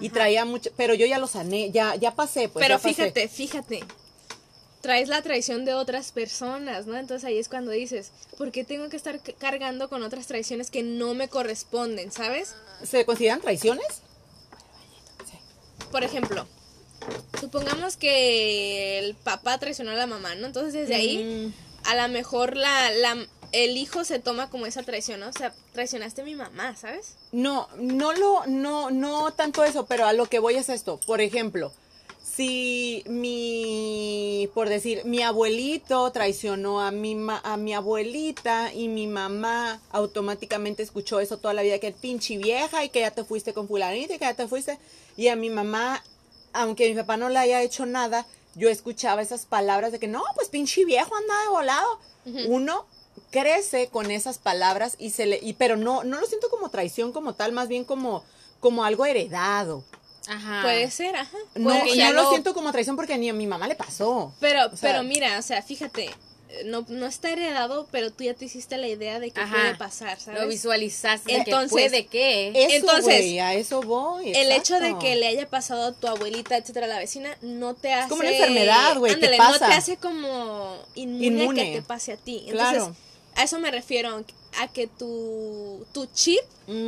[SPEAKER 1] Y traía mucho, pero yo ya lo sané, ya, ya pasé, pues.
[SPEAKER 2] Pero
[SPEAKER 1] ya pasé.
[SPEAKER 2] fíjate, fíjate. Traes la traición de otras personas, ¿no? Entonces ahí es cuando dices, ¿por qué tengo que estar cargando con otras traiciones que no me corresponden, ¿sabes?
[SPEAKER 1] ¿Se consideran traiciones?
[SPEAKER 2] Por ejemplo, supongamos que el papá traicionó a la mamá, ¿no? Entonces desde ahí,
[SPEAKER 1] Mm,
[SPEAKER 2] a lo mejor la, la, el hijo se toma como esa traición, ¿no? O sea, traicionaste a mi mamá, ¿sabes?
[SPEAKER 1] No, no lo, no, no tanto eso, pero a lo que voy es esto. Por ejemplo, si mi, por decir, mi abuelito traicionó a mi, ma- a mi abuelita y mi mamá automáticamente escuchó eso toda la vida, que pinche vieja y que ya te fuiste con fulanita y que ya te fuiste. Y a mi mamá, aunque mi papá no le haya hecho nada, yo escuchaba esas palabras de que no, pues pinche viejo anda de volado. Uno crece con esas palabras y se le, y, pero no, no lo siento como traición como tal, más bien como, como algo heredado.
[SPEAKER 3] Ajá.
[SPEAKER 2] Puede ser, ajá.
[SPEAKER 1] No, no lo
[SPEAKER 2] lo-
[SPEAKER 1] siento como traición porque ni a mi mamá le pasó.
[SPEAKER 2] Pero,
[SPEAKER 1] O sea-
[SPEAKER 2] pero mira, o sea, fíjate, no, no está heredado, pero tú ya te hiciste la idea de que
[SPEAKER 3] Ajá.
[SPEAKER 2] puede pasar,
[SPEAKER 3] Lo
[SPEAKER 2] ¿sabes?
[SPEAKER 3] visualizaste. de que
[SPEAKER 2] Entonces,
[SPEAKER 3] puede que.
[SPEAKER 1] Eso,
[SPEAKER 2] Entonces,
[SPEAKER 1] güey, a eso voy.
[SPEAKER 2] El hecho de que le haya pasado a tu abuelita, etcétera, a la vecina, no te hace.
[SPEAKER 1] como una enfermedad, güey, que
[SPEAKER 2] Ándale,
[SPEAKER 1] pasa.
[SPEAKER 2] no te hace como inmune,
[SPEAKER 1] Inmune.
[SPEAKER 2] que te pase a ti. Entonces,
[SPEAKER 1] Claro.
[SPEAKER 2] a eso me refiero, a que tu, tu chip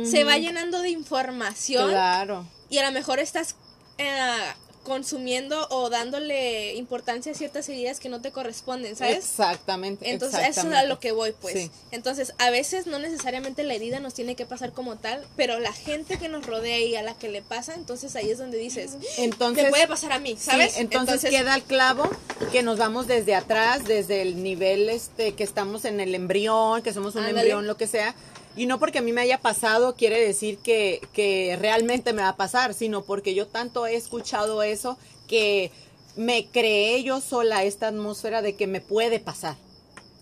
[SPEAKER 2] se va llenando de información
[SPEAKER 1] Claro.
[SPEAKER 2] Y a lo mejor estás eh, consumiendo o dándole importancia a ciertas heridas que no te corresponden, ¿sabes?
[SPEAKER 1] Exactamente.
[SPEAKER 2] Entonces, eso es a lo que voy, pues.
[SPEAKER 1] Sí.
[SPEAKER 2] Entonces, a veces no necesariamente la herida nos tiene que pasar como tal, pero la gente que nos rodea y a la que le pasa, entonces ahí es donde dices,
[SPEAKER 1] Entonces,
[SPEAKER 2] me puede pasar a mí, ¿sabes?
[SPEAKER 1] Sí, entonces, queda el clavo que nos vamos desde atrás, desde el nivel este que estamos en el embrión, que somos un
[SPEAKER 2] Ándale.
[SPEAKER 1] embrión, lo que sea. Y no porque a mí me haya pasado quiere decir que, que realmente me va a pasar, sino porque yo tanto he escuchado eso que me creé yo sola esta atmósfera de que me puede pasar.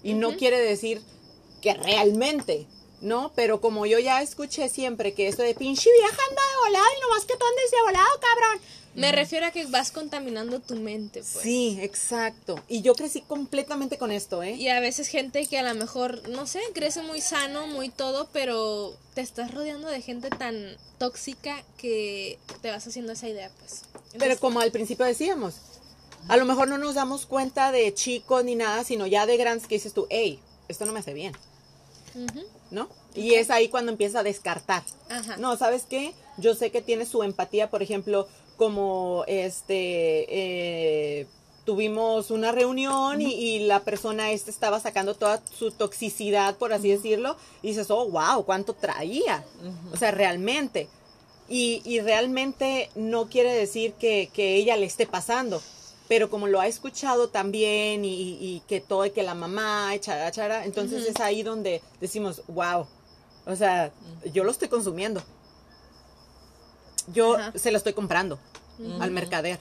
[SPEAKER 1] Y no quiere decir que realmente, ¿no? Pero como yo ya escuché siempre que eso de pinche vieja anda de volado y nomás que tú andes de volado, cabrón.
[SPEAKER 2] Me refiero a que vas contaminando tu mente, pues.
[SPEAKER 1] Sí, exacto. Y yo crecí completamente con esto, ¿eh?
[SPEAKER 2] Y a veces gente que a lo mejor, no sé, crece muy sano, muy todo, pero te estás rodeando de gente tan tóxica que te vas haciendo esa idea, pues.
[SPEAKER 1] Pero como al principio decíamos, a lo mejor no nos damos cuenta de chicos ni nada, sino ya de grandes que dices tú, hey, esto no me hace bien, ¿no? Y es ahí cuando empieza a descartar.
[SPEAKER 2] Ajá.
[SPEAKER 1] No, ¿sabes qué? Yo sé que tiene su empatía, por ejemplo, como este eh, tuvimos una reunión y, y la persona esta estaba sacando toda su toxicidad, por así decirlo, y dices, oh, wow, cuánto traía. O sea, realmente. Y, y realmente no quiere decir que, que ella le esté pasando. Pero como lo ha escuchado también y, que todo, y que la mamá, y chara, chara, entonces es ahí donde decimos, wow, o sea, yo lo estoy consumiendo. Yo
[SPEAKER 2] Ajá.
[SPEAKER 1] se lo estoy comprando al mercader.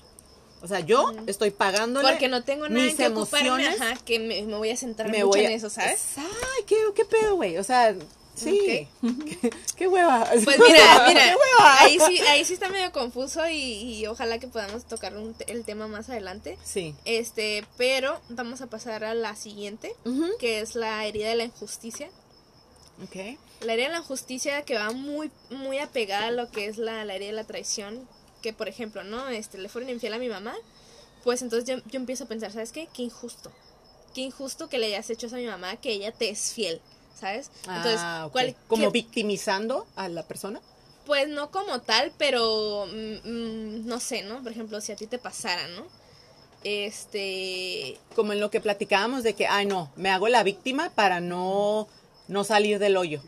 [SPEAKER 1] O sea, yo estoy pagándole
[SPEAKER 2] Porque no tengo nada en
[SPEAKER 1] mis
[SPEAKER 2] que
[SPEAKER 1] emociones.
[SPEAKER 2] ajá, que me, me voy a centrar
[SPEAKER 1] me
[SPEAKER 2] mucho
[SPEAKER 1] voy
[SPEAKER 2] en
[SPEAKER 1] a-
[SPEAKER 2] eso, ¿sabes?
[SPEAKER 1] Ay, qué, qué pedo, güey. O sea, sí. [laughs] qué, qué hueva.
[SPEAKER 2] Pues mira, [laughs] mira,
[SPEAKER 1] qué hueva.
[SPEAKER 2] ahí sí, ahí sí está medio confuso y, y ojalá que podamos tocar un el tema más adelante.
[SPEAKER 1] Sí.
[SPEAKER 2] Este, pero vamos a pasar a la siguiente, que es la herida de la injusticia.
[SPEAKER 1] Ok.
[SPEAKER 2] La herida de la injusticia que va muy, muy apegada a lo que es la, la herida de la traición. Que por ejemplo, ¿no? Este, le fueron infiel a mi mamá. Pues entonces yo, yo empiezo a pensar, ¿sabes qué? Qué injusto. Qué injusto que le hayas hecho eso a mi mamá, que ella te es fiel, ¿sabes? Entonces,
[SPEAKER 1] Ah, Como victimizando a la persona.
[SPEAKER 2] Pues no como tal, pero mm, mm, no sé, ¿no? Por ejemplo, si a ti te pasara, ¿no? Este,
[SPEAKER 1] Como en lo que platicábamos de que, ay, no, me hago la víctima para no, no salir del hoyo.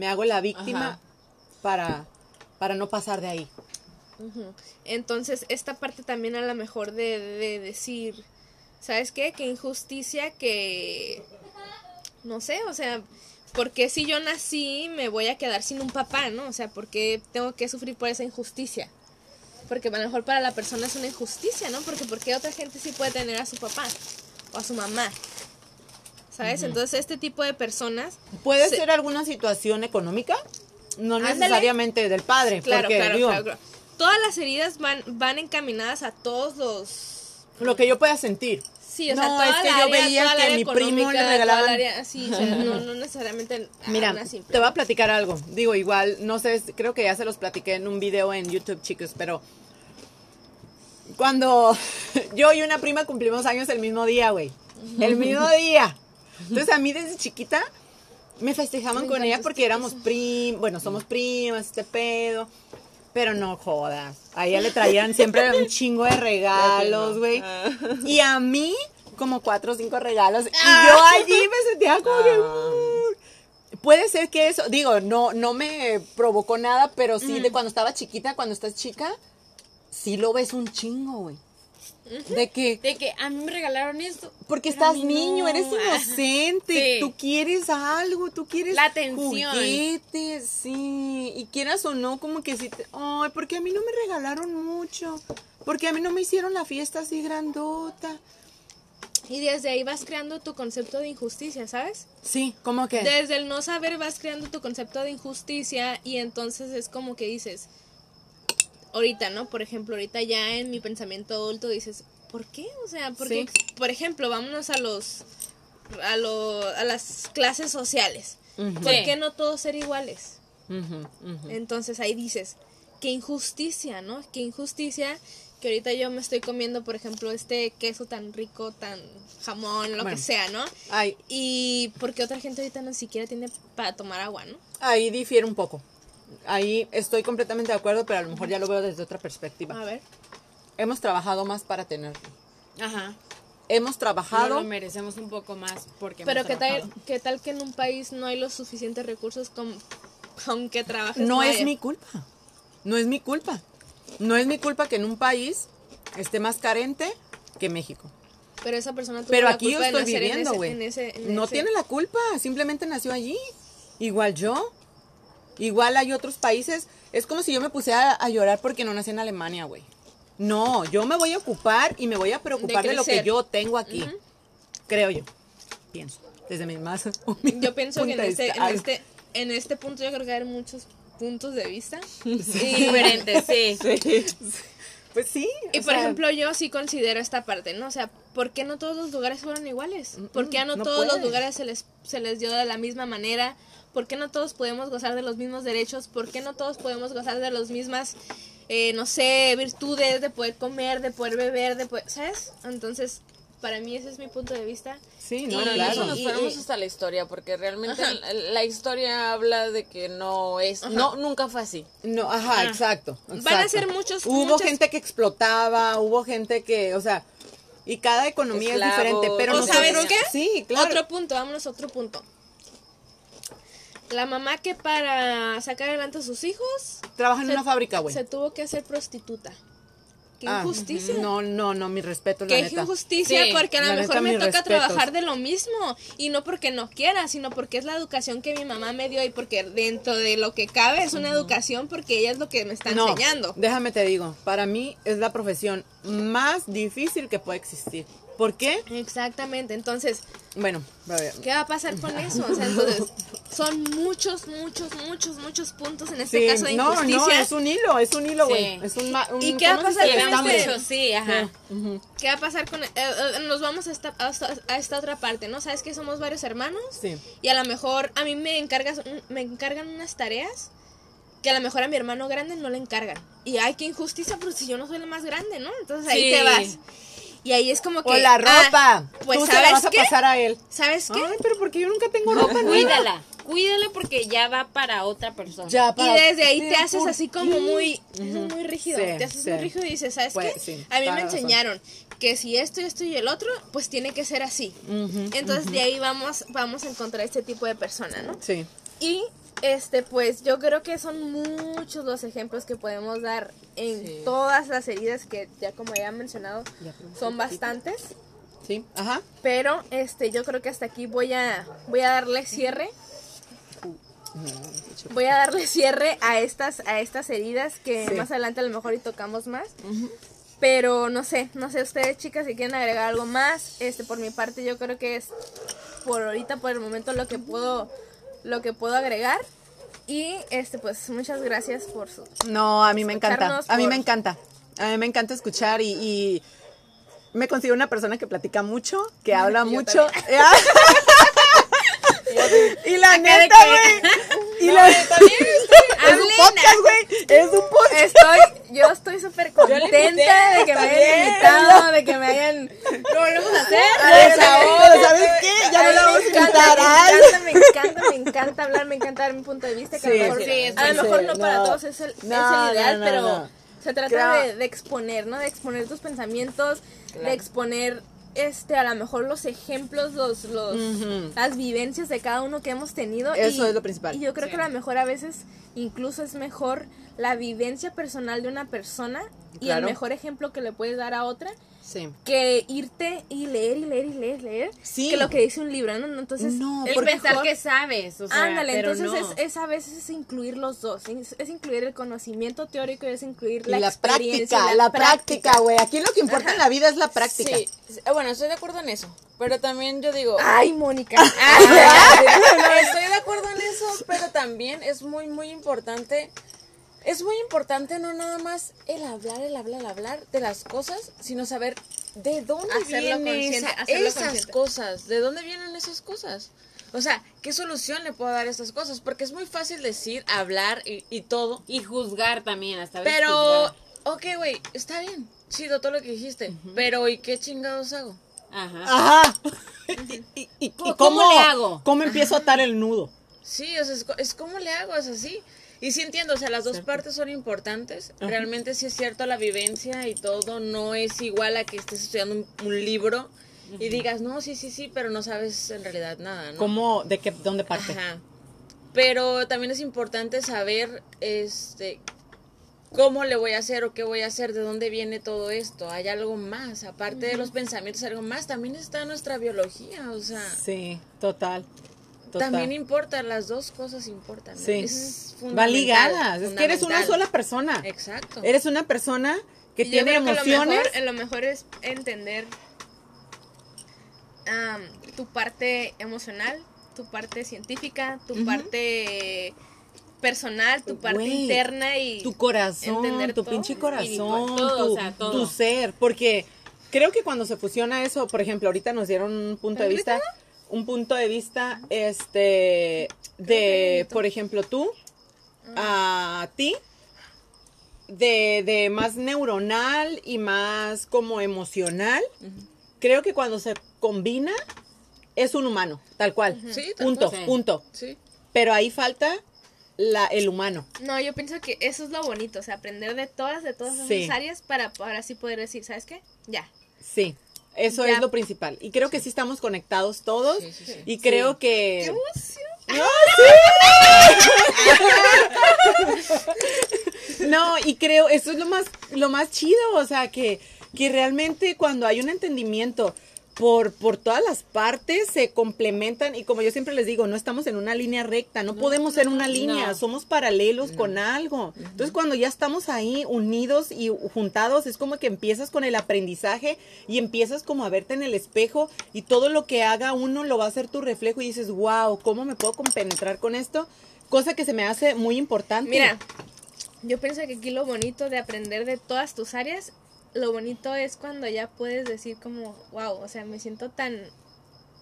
[SPEAKER 1] Me hago la víctima
[SPEAKER 4] Ajá.
[SPEAKER 1] para, para no pasar de ahí.
[SPEAKER 2] entonces esta parte también a lo mejor de, de decir, ¿sabes qué? Qué injusticia que, no sé, o sea, ¿por qué si yo nací me voy a quedar sin un papá, ¿no? O sea, ¿por qué tengo que sufrir por esa injusticia? Porque a lo mejor para la persona es una injusticia, ¿no? Porque ¿por qué otra gente sí puede tener a su papá o a su mamá? ¿Sabes? Entonces este tipo de personas
[SPEAKER 1] ¿Puede
[SPEAKER 2] Se-
[SPEAKER 1] ser alguna situación económica? No
[SPEAKER 2] Ándale.
[SPEAKER 1] necesariamente del padre.
[SPEAKER 2] Claro,
[SPEAKER 1] porque,
[SPEAKER 2] claro,
[SPEAKER 1] digo,
[SPEAKER 2] claro, claro. Todas las heridas van, van encaminadas a todos los...
[SPEAKER 1] Lo que yo pueda sentir.
[SPEAKER 2] Sí, o
[SPEAKER 1] No,
[SPEAKER 2] sea, toda
[SPEAKER 1] es que
[SPEAKER 2] la
[SPEAKER 1] yo veía que mi primo le regalaban-
[SPEAKER 2] área- sí, o sea, no, [laughs] no necesariamente
[SPEAKER 1] Mira, te voy a platicar algo. Digo, igual, no sé, creo que ya se los platiqué en un video en YouTube, chicos, pero cuando [laughs] yo y una prima cumplimos años el mismo día, güey. El mismo día. Entonces a mí desde chiquita me festejaban con ella porque éramos prim, bueno, somos primas, este pedo. Pero no jodas. A ella le traían siempre un chingo de regalos, güey. Y a mí, como cuatro o cinco regalos. Y yo allí me sentía como que. "Mm". puede ser que eso, digo, no, no me provocó nada, pero sí de cuando estaba chiquita, cuando estás chica, sí lo ves un chingo, güey. De que,
[SPEAKER 3] De que a mí me regalaron esto.
[SPEAKER 1] porque estás niño,
[SPEAKER 3] no.
[SPEAKER 1] eres inocente,
[SPEAKER 3] Sí.
[SPEAKER 1] tú quieres algo, tú quieres
[SPEAKER 3] La atención.
[SPEAKER 1] juguetes, sí, y quieras o no, como que sí, te, ay, porque a mí no me regalaron mucho, porque a mí no me hicieron la fiesta así grandota.
[SPEAKER 2] Y desde ahí vas creando tu concepto de injusticia, ¿sabes?
[SPEAKER 1] Sí, como que,
[SPEAKER 2] Desde el no saber vas creando tu concepto de injusticia y entonces es como que dices, ahorita, ¿no? Por ejemplo, ahorita ya en mi pensamiento adulto dices, ¿por qué? O sea, porque, por ejemplo, vámonos a los, a, lo- a las clases sociales. ¿Por
[SPEAKER 3] Sí.
[SPEAKER 2] qué no todos ser iguales? Entonces ahí dices, qué injusticia, ¿no? Qué injusticia que ahorita yo me estoy comiendo, por ejemplo, este queso tan rico, tan jamón, lo
[SPEAKER 1] Bueno.
[SPEAKER 2] que sea, ¿no?
[SPEAKER 1] Ay,
[SPEAKER 2] Y porque otra gente ahorita no siquiera tiene para tomar agua, ¿no?
[SPEAKER 1] ahí difiere un poco. Ahí estoy completamente de acuerdo, pero a lo mejor ya lo veo desde otra perspectiva.
[SPEAKER 2] A ver.
[SPEAKER 1] Hemos trabajado más para tenerlo.
[SPEAKER 3] Ajá.
[SPEAKER 1] Hemos
[SPEAKER 3] No
[SPEAKER 1] trabajado.
[SPEAKER 3] lo merecemos un poco más porque
[SPEAKER 2] Pero
[SPEAKER 3] hemos
[SPEAKER 2] qué tal, qué tal que en un país no hay los suficientes recursos como [laughs] aunque trabajes.
[SPEAKER 1] No es mi culpa. No es mi culpa. No es mi culpa que en un país esté más carente que México.
[SPEAKER 2] Pero esa persona tuvo
[SPEAKER 1] Pero
[SPEAKER 2] la
[SPEAKER 1] aquí yo
[SPEAKER 2] culpa de
[SPEAKER 1] estoy viviendo,
[SPEAKER 2] ese-
[SPEAKER 1] güey. No
[SPEAKER 2] ese-
[SPEAKER 1] tiene la culpa, simplemente nació allí. Igual yo. Igual hay otros países. Es como si yo me pusiera a llorar porque no nací en Alemania, güey. No, yo me voy a ocupar y me voy a preocupar de, lo que yo tengo aquí. Creo yo. Pienso. Desde mi más [laughs]
[SPEAKER 2] Yo pienso que en este, en este, en este punto yo creo que hay muchos puntos de vista. [laughs] Y,
[SPEAKER 3] Diferente, [laughs] sí.
[SPEAKER 1] Pues sí.
[SPEAKER 2] y por
[SPEAKER 1] sea,
[SPEAKER 2] ejemplo, yo sí considero esta parte, ¿no? O sea, ¿por qué no todos los lugares fueron iguales? ¿Por qué a no,
[SPEAKER 1] no
[SPEAKER 2] todos los lugares se les, se les dio de la misma manera? ¿Por qué no todos podemos gozar de los mismos derechos? ¿Por qué no todos podemos gozar de las mismas, eh, no sé, virtudes, de poder comer, de poder beber, de poder, ¿sabes? Entonces, para mí ese es mi punto de vista.
[SPEAKER 1] Sí, no,
[SPEAKER 4] Bueno, en
[SPEAKER 1] claro.
[SPEAKER 4] eso nos
[SPEAKER 2] Y-
[SPEAKER 4] fuéramos
[SPEAKER 2] y-
[SPEAKER 4] hasta la historia, porque realmente
[SPEAKER 2] Ajá.
[SPEAKER 4] la, la historia habla de que no es, no, nunca fue así.
[SPEAKER 1] No, ajá, exacto,
[SPEAKER 2] Van a ser muchos-
[SPEAKER 1] Hubo
[SPEAKER 2] muchas-
[SPEAKER 1] gente que explotaba, hubo gente que, o sea, y cada economía es diferente, pero
[SPEAKER 2] ¿O
[SPEAKER 1] nosotros,
[SPEAKER 2] sabes qué?
[SPEAKER 1] Sí, claro.
[SPEAKER 2] Otro punto, vámonos a otro punto. La mamá que para sacar adelante a sus hijos
[SPEAKER 1] Trabaja en
[SPEAKER 2] se-
[SPEAKER 1] una fábrica, güey.
[SPEAKER 2] se tuvo que hacer prostituta. Qué
[SPEAKER 1] Ah,
[SPEAKER 2] injusticia.
[SPEAKER 1] No, no, no, mi respeto, la
[SPEAKER 2] Qué
[SPEAKER 1] neta.
[SPEAKER 2] injusticia
[SPEAKER 3] Sí,
[SPEAKER 2] porque a lo
[SPEAKER 1] neta,
[SPEAKER 2] mejor me toca
[SPEAKER 1] respetos.
[SPEAKER 2] trabajar de lo mismo y no porque no quiera, sino porque es la educación que mi mamá me dio y porque dentro de lo que cabe es una educación porque ella es lo que me está
[SPEAKER 1] No,
[SPEAKER 2] enseñando.
[SPEAKER 1] déjame te digo, para mí es la profesión más difícil que puede existir. ¿Por qué?
[SPEAKER 2] Exactamente, entonces,
[SPEAKER 1] Bueno, a ver,
[SPEAKER 2] ¿qué va a pasar con eso? O sea, entonces, son muchos, muchos, muchos, muchos puntos en este
[SPEAKER 1] sí,
[SPEAKER 2] caso de
[SPEAKER 1] no,
[SPEAKER 2] injusticia.
[SPEAKER 1] no, es un hilo, es un hilo, güey.
[SPEAKER 3] Sí.
[SPEAKER 1] Es un, ma- un-
[SPEAKER 2] ¿Y qué va a
[SPEAKER 1] ¿cómo se
[SPEAKER 2] pasar con este?
[SPEAKER 3] sí, ajá.
[SPEAKER 2] ¿Qué va a pasar con.? eh, eh, nos vamos a esta, a, esta, a esta otra parte, ¿no? ¿Sabes que somos varios hermanos?
[SPEAKER 1] Sí.
[SPEAKER 2] Y a lo mejor a mí me, encargas, me encargan unas tareas que a lo mejor a mi hermano grande no le encargan. Y ay, qué injusticia, pero si yo no soy la más grande, ¿no? Entonces ahí
[SPEAKER 3] Sí.
[SPEAKER 2] te vas. Y ahí es como que.
[SPEAKER 1] O la
[SPEAKER 2] ah,
[SPEAKER 1] ropa.
[SPEAKER 2] pues
[SPEAKER 1] Tú se la
[SPEAKER 2] ¿sabes
[SPEAKER 1] vas a
[SPEAKER 2] qué?
[SPEAKER 1] pasar a él.
[SPEAKER 2] ¿Sabes qué?
[SPEAKER 1] Ay, pero porque yo nunca tengo ropa nueva.
[SPEAKER 3] Cuídala, cuídala porque ya va para otra persona.
[SPEAKER 1] Ya,
[SPEAKER 2] Y
[SPEAKER 1] para-
[SPEAKER 2] desde ahí
[SPEAKER 1] Sí,
[SPEAKER 2] te haces
[SPEAKER 1] ¿por
[SPEAKER 2] así como
[SPEAKER 1] qué?
[SPEAKER 2] muy, muy rígido,
[SPEAKER 1] Sí,
[SPEAKER 2] te haces
[SPEAKER 1] sí.
[SPEAKER 2] muy rígido y dices, ¿sabes
[SPEAKER 1] Pues,
[SPEAKER 2] qué?
[SPEAKER 1] sí,
[SPEAKER 2] a mí me
[SPEAKER 1] razón.
[SPEAKER 2] enseñaron que si esto, esto y el otro, pues tiene que ser así. Entonces de ahí vamos, vamos a encontrar este tipo de persona, ¿no?
[SPEAKER 1] Sí.
[SPEAKER 2] Y este, pues yo creo que son muchos los ejemplos que podemos dar en todas las heridas que ya como ya he mencionado son bastantes.
[SPEAKER 1] Sí, ajá.
[SPEAKER 2] Pero este, yo creo que hasta aquí voy a, voy a darle cierre. Voy a darle cierre a estas, a estas heridas que
[SPEAKER 1] Sí.
[SPEAKER 2] más adelante a lo mejor y tocamos más. Pero no sé, no sé ustedes chicas si quieren agregar algo más. Este, por mi parte yo creo que es por ahorita, por el momento lo que puedo, lo que puedo agregar. Y este, pues muchas gracias por su
[SPEAKER 1] No, a mí me encanta. A mí
[SPEAKER 2] por-
[SPEAKER 1] me encanta. A mí me encanta escuchar y, y me considero una persona que platica mucho, que [laughs] habla
[SPEAKER 2] Yo
[SPEAKER 1] mucho. [laughs] [laughs] y la neta, güey. Y la es un podcast, güey. Es un podcast.
[SPEAKER 2] Estoy, yo estoy súper contenta de que me hayan invitado, de que me hayan... ¿Lo volvemos a hacer?
[SPEAKER 1] ¿sabes qué? Ya no la vamos a invitar.
[SPEAKER 2] Me encanta, me encanta, me encanta hablar, me encanta dar mi punto de vista. Que a lo mejor, no, para todos es el, es
[SPEAKER 1] No,
[SPEAKER 2] el ideal, pero se trata de exponer, ¿no? De exponer tus pensamientos, de exponer este a lo mejor los ejemplos, los, los las vivencias de cada uno que hemos tenido.
[SPEAKER 1] Eso
[SPEAKER 2] y-
[SPEAKER 1] es lo principal.
[SPEAKER 2] Y yo creo
[SPEAKER 3] Sí.
[SPEAKER 2] que a lo mejor a veces incluso es mejor la vivencia personal de una persona y el mejor ejemplo que le puedes dar a otra
[SPEAKER 1] Sí.
[SPEAKER 2] que irte y leer y leer y leer leer
[SPEAKER 1] Sí.
[SPEAKER 2] que lo que dice un libro, ¿no? Entonces,
[SPEAKER 1] No,
[SPEAKER 3] El pensar
[SPEAKER 2] mejor-
[SPEAKER 3] que sabes, o sea,
[SPEAKER 2] Ándale,
[SPEAKER 3] pero
[SPEAKER 2] entonces
[SPEAKER 3] no.
[SPEAKER 2] es, es a veces es incluir los dos, es, es incluir el conocimiento teórico y es incluir
[SPEAKER 1] Y
[SPEAKER 2] la,
[SPEAKER 1] la,
[SPEAKER 2] experiencia,
[SPEAKER 1] práctica, la práctica, güey. Aquí lo que importa en la vida es la práctica.
[SPEAKER 4] Sí, sí, bueno, estoy de acuerdo en eso. Pero también yo digo.
[SPEAKER 2] Ay, Mónica. [laughs] [laughs]
[SPEAKER 4] Estoy de acuerdo en eso, pero también es muy, muy importante. Es muy importante no nada más el hablar, el hablar, el hablar de las cosas, sino saber de dónde
[SPEAKER 2] Hacerlo
[SPEAKER 4] vienen
[SPEAKER 2] consciente,
[SPEAKER 4] esa- esas
[SPEAKER 2] consciente.
[SPEAKER 4] cosas, de dónde vienen esas cosas. O sea, ¿qué solución le puedo dar a estas cosas? Porque es muy fácil decir, hablar y, y todo,
[SPEAKER 3] Y juzgar también, hasta
[SPEAKER 4] pero,
[SPEAKER 3] juzgar.
[SPEAKER 4] ok, güey, está bien, chido todo lo que dijiste, pero ¿y qué chingados hago?
[SPEAKER 3] Ajá.
[SPEAKER 1] Ajá. [laughs] ¿Y, y- y- y
[SPEAKER 3] ¿Cómo-
[SPEAKER 1] cómo,
[SPEAKER 3] cómo le hago?
[SPEAKER 1] ¿Cómo empiezo a atar el nudo?
[SPEAKER 4] Sí, o sea, es, co- es como le hago, es así. Y sí entiendo, o sea, las dos partes son importantes. Realmente sí es cierto, la vivencia y todo no es igual a que estés estudiando un, un libro y digas, no, sí, sí, sí, pero no sabes en realidad nada, ¿no?
[SPEAKER 1] ¿Cómo, de qué, dónde parte?
[SPEAKER 4] Ajá. Pero también es importante saber, este, cómo le voy a hacer o qué voy a hacer, de dónde viene todo esto. Hay algo más, aparte de los pensamientos, algo más. También está nuestra biología, o sea.
[SPEAKER 1] Sí, total. Total.
[SPEAKER 4] También importa, las dos cosas importan. ¿no?
[SPEAKER 1] Sí.
[SPEAKER 4] Es
[SPEAKER 1] Va ligadas. Es que eres una sola persona.
[SPEAKER 4] Exacto.
[SPEAKER 1] Eres una persona que
[SPEAKER 2] Y
[SPEAKER 1] tiene
[SPEAKER 2] creo que
[SPEAKER 1] emociones.
[SPEAKER 2] Lo mejor, lo mejor es entender tu parte emocional, tu parte científica, tu parte personal, tu parte interna y
[SPEAKER 1] tu corazón,
[SPEAKER 2] entender
[SPEAKER 1] tu
[SPEAKER 2] todo.
[SPEAKER 1] pinche corazón,
[SPEAKER 3] todo,
[SPEAKER 1] tu,
[SPEAKER 3] o sea, todo.
[SPEAKER 1] tu ser, porque creo que cuando se fusiona eso, por ejemplo, ahorita nos dieron un punto de vista, un punto de vista, este, de, por ejemplo, tú, a ti, de, de más neuronal y más como emocional, creo que cuando se combina es un humano, tal cual,
[SPEAKER 4] Sí, tal
[SPEAKER 1] punto,
[SPEAKER 3] cual. Sí.
[SPEAKER 1] punto,
[SPEAKER 4] Sí.
[SPEAKER 1] pero ahí falta la, el humano.
[SPEAKER 2] No, yo pienso que eso es lo bonito, o sea, aprender de todas, de todas
[SPEAKER 1] Sí.
[SPEAKER 2] esas áreas para, para así poder decir, ¿sabes qué? Ya.
[SPEAKER 1] Sí, eso
[SPEAKER 2] Ya.
[SPEAKER 1] es lo principal. Y creo que sí estamos conectados todos.
[SPEAKER 4] Sí, sí, sí.
[SPEAKER 1] Y creo que... No, y creo, eso es lo más, lo más chido, o sea, que, que realmente cuando hay un entendimiento por, por todas las partes se complementan y como yo siempre les digo, no estamos en una línea recta, no, podemos ser una línea,
[SPEAKER 3] no.
[SPEAKER 1] somos paralelos con algo. Entonces cuando ya estamos ahí unidos y juntados, es como que empiezas con el aprendizaje y empiezas como a verte en el espejo y todo lo que haga uno lo va a hacer tu reflejo y dices, wow, ¿cómo me puedo compenetrar con esto? Cosa que se me hace muy importante.
[SPEAKER 2] Mira, yo pienso que aquí lo bonito de aprender de todas tus áreas, lo bonito es cuando ya puedes decir como, wow, o sea, me siento tan,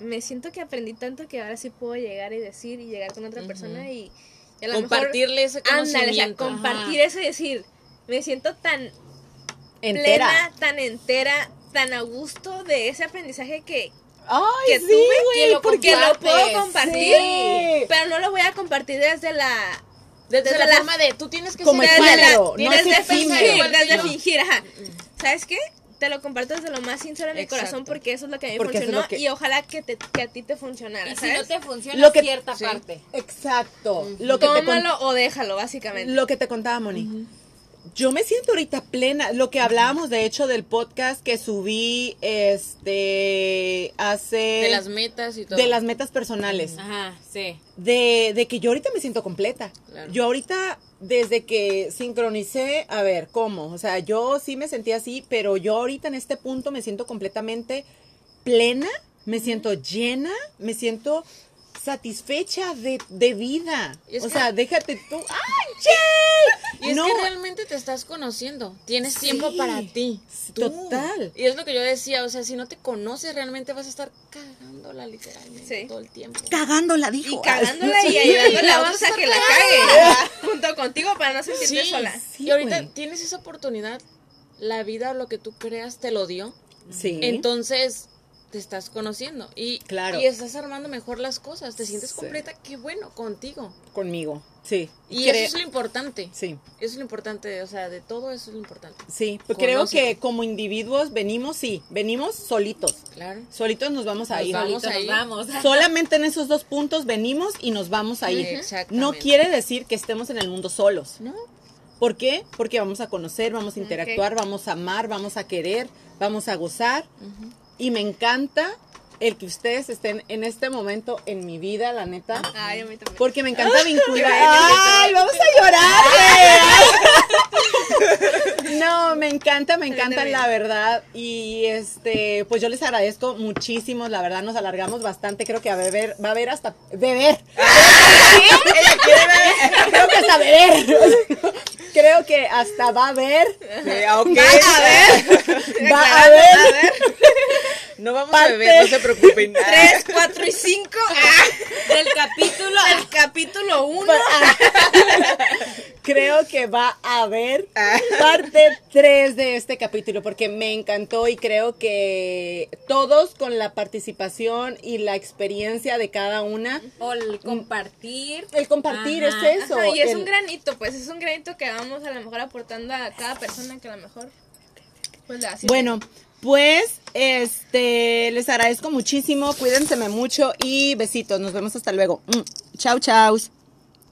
[SPEAKER 2] me siento que aprendí tanto que ahora sí puedo llegar y decir y llegar con otra persona y, y a lo
[SPEAKER 4] Compartirle ese
[SPEAKER 2] mejor, ándale, o sea,
[SPEAKER 4] conocimiento.
[SPEAKER 2] compartir eso y decir, me siento tan
[SPEAKER 1] entera.
[SPEAKER 2] plena, tan entera, tan a gusto de ese aprendizaje que,
[SPEAKER 1] Ay,
[SPEAKER 2] que
[SPEAKER 1] sí,
[SPEAKER 2] tuve, que, lo,
[SPEAKER 1] porque
[SPEAKER 2] que lo puedo compartir,
[SPEAKER 1] Sí.
[SPEAKER 2] pero no lo voy a compartir desde la
[SPEAKER 4] Desde,
[SPEAKER 2] desde
[SPEAKER 4] la,
[SPEAKER 2] la-
[SPEAKER 4] forma de, tú tienes que
[SPEAKER 1] Como
[SPEAKER 4] ser
[SPEAKER 2] desde, la-
[SPEAKER 1] no
[SPEAKER 2] desde
[SPEAKER 1] es efímero.
[SPEAKER 2] fingir, desde fingir, ajá. ¿Sabes qué? Te lo comparto desde lo más sincero de mi
[SPEAKER 4] Exacto.
[SPEAKER 2] corazón porque eso es lo que a mí me
[SPEAKER 1] es
[SPEAKER 2] funcionó
[SPEAKER 1] que-
[SPEAKER 2] y ojalá que, te, que a ti te funcionara,
[SPEAKER 3] Y si no
[SPEAKER 2] ¿sabes?
[SPEAKER 3] te funciona
[SPEAKER 1] Lo que-
[SPEAKER 3] cierta
[SPEAKER 4] Sí.
[SPEAKER 3] parte.
[SPEAKER 1] Exacto. Lo que, te con-
[SPEAKER 2] Tómalo o déjalo, básicamente.
[SPEAKER 1] lo que te contaba, Moni. Yo me siento ahorita plena. Lo que hablábamos, de hecho, del podcast que subí este hace.
[SPEAKER 4] De las metas y todo.
[SPEAKER 1] de las metas personales.
[SPEAKER 3] Ajá, sí.
[SPEAKER 1] De, de que yo ahorita me siento completa.
[SPEAKER 4] Claro.
[SPEAKER 1] Yo ahorita, desde que sincronicé, a ver, ¿cómo? O sea, yo sí me sentía así, pero yo ahorita en este punto me siento completamente plena, me siento llena, me siento satisfecha de, de vida.
[SPEAKER 4] Es
[SPEAKER 1] o
[SPEAKER 4] que-
[SPEAKER 1] sea, déjate tú. [laughs] ¡Ay, Jay!
[SPEAKER 4] Y es
[SPEAKER 1] No,
[SPEAKER 4] que realmente te estás conociendo. Tienes
[SPEAKER 1] Sí.
[SPEAKER 4] tiempo para ti. tú.
[SPEAKER 1] Total.
[SPEAKER 4] Y es lo que yo decía, o sea, si no te conoces, realmente vas a estar cagándola literalmente
[SPEAKER 2] Sí.
[SPEAKER 4] todo el tiempo.
[SPEAKER 1] Cagándola, dijo.
[SPEAKER 2] Y cagándola [laughs] y ayudándole
[SPEAKER 4] la
[SPEAKER 2] a otros que la cague [laughs] junto contigo para no sentirte
[SPEAKER 4] Sí,
[SPEAKER 2] sola.
[SPEAKER 1] Sí,
[SPEAKER 4] y ahorita tienes esa oportunidad, la vida o lo que tú creas te lo dio.
[SPEAKER 1] Sí.
[SPEAKER 4] Entonces, te estás conociendo y,
[SPEAKER 1] Claro.
[SPEAKER 4] y estás armando mejor las cosas, te sientes
[SPEAKER 1] Sí.
[SPEAKER 4] completa, qué bueno, contigo.
[SPEAKER 1] Conmigo, sí.
[SPEAKER 4] Y eso es lo importante.
[SPEAKER 1] Sí.
[SPEAKER 4] Eso es lo importante, o sea, de todo eso es lo importante.
[SPEAKER 1] Sí, pues creo
[SPEAKER 4] Conócete.
[SPEAKER 1] que como individuos venimos, sí, venimos solitos.
[SPEAKER 4] Claro.
[SPEAKER 1] Solitos nos vamos a
[SPEAKER 3] Nos
[SPEAKER 1] ir.
[SPEAKER 3] vamos,
[SPEAKER 4] ahí.
[SPEAKER 3] nos vamos. [laughs]
[SPEAKER 1] Solamente en esos dos puntos venimos y nos vamos a ir.
[SPEAKER 4] Exactamente.
[SPEAKER 1] No quiere decir que estemos en el mundo solos.
[SPEAKER 4] ¿No?
[SPEAKER 1] ¿Por qué? Porque vamos a conocer, vamos a interactuar, vamos a amar, vamos a querer, vamos a gozar. Y me encanta el que ustedes estén en este momento en mi vida, la neta.
[SPEAKER 2] Ay, a mí también.
[SPEAKER 1] Porque me encanta vincular. ¡Ay, vamos a llorar! No, me encanta, me encanta la verdad. Y este, pues yo les agradezco muchísimo. La verdad, nos alargamos bastante. Creo que a beber, va a haber hasta. ¡Beber! Creo que hasta beber. Creo que hasta va a haber.
[SPEAKER 5] Ah, ok.
[SPEAKER 1] Va a haber. [laughs]
[SPEAKER 5] No vamos
[SPEAKER 1] Parte-
[SPEAKER 5] a beber, no se preocupen. [laughs]
[SPEAKER 2] 3, 4 y 5 [laughs]
[SPEAKER 3] Del capítulo.
[SPEAKER 2] del capítulo 1. [laughs]
[SPEAKER 1] Creo que va a haber parte 3 de este capítulo porque me encantó y creo que todos con la participación y la experiencia de cada una,
[SPEAKER 3] O el compartir.
[SPEAKER 1] el compartir
[SPEAKER 3] Ajá.
[SPEAKER 1] es eso.
[SPEAKER 2] Ajá, y es
[SPEAKER 1] el-
[SPEAKER 2] un granito, pues es un granito que vamos a lo mejor aportando a cada persona que a lo mejor pues.
[SPEAKER 1] Bueno, pues este les agradezco muchísimo, cuídense mucho y besitos, nos vemos hasta luego. Mm, Chau, chau.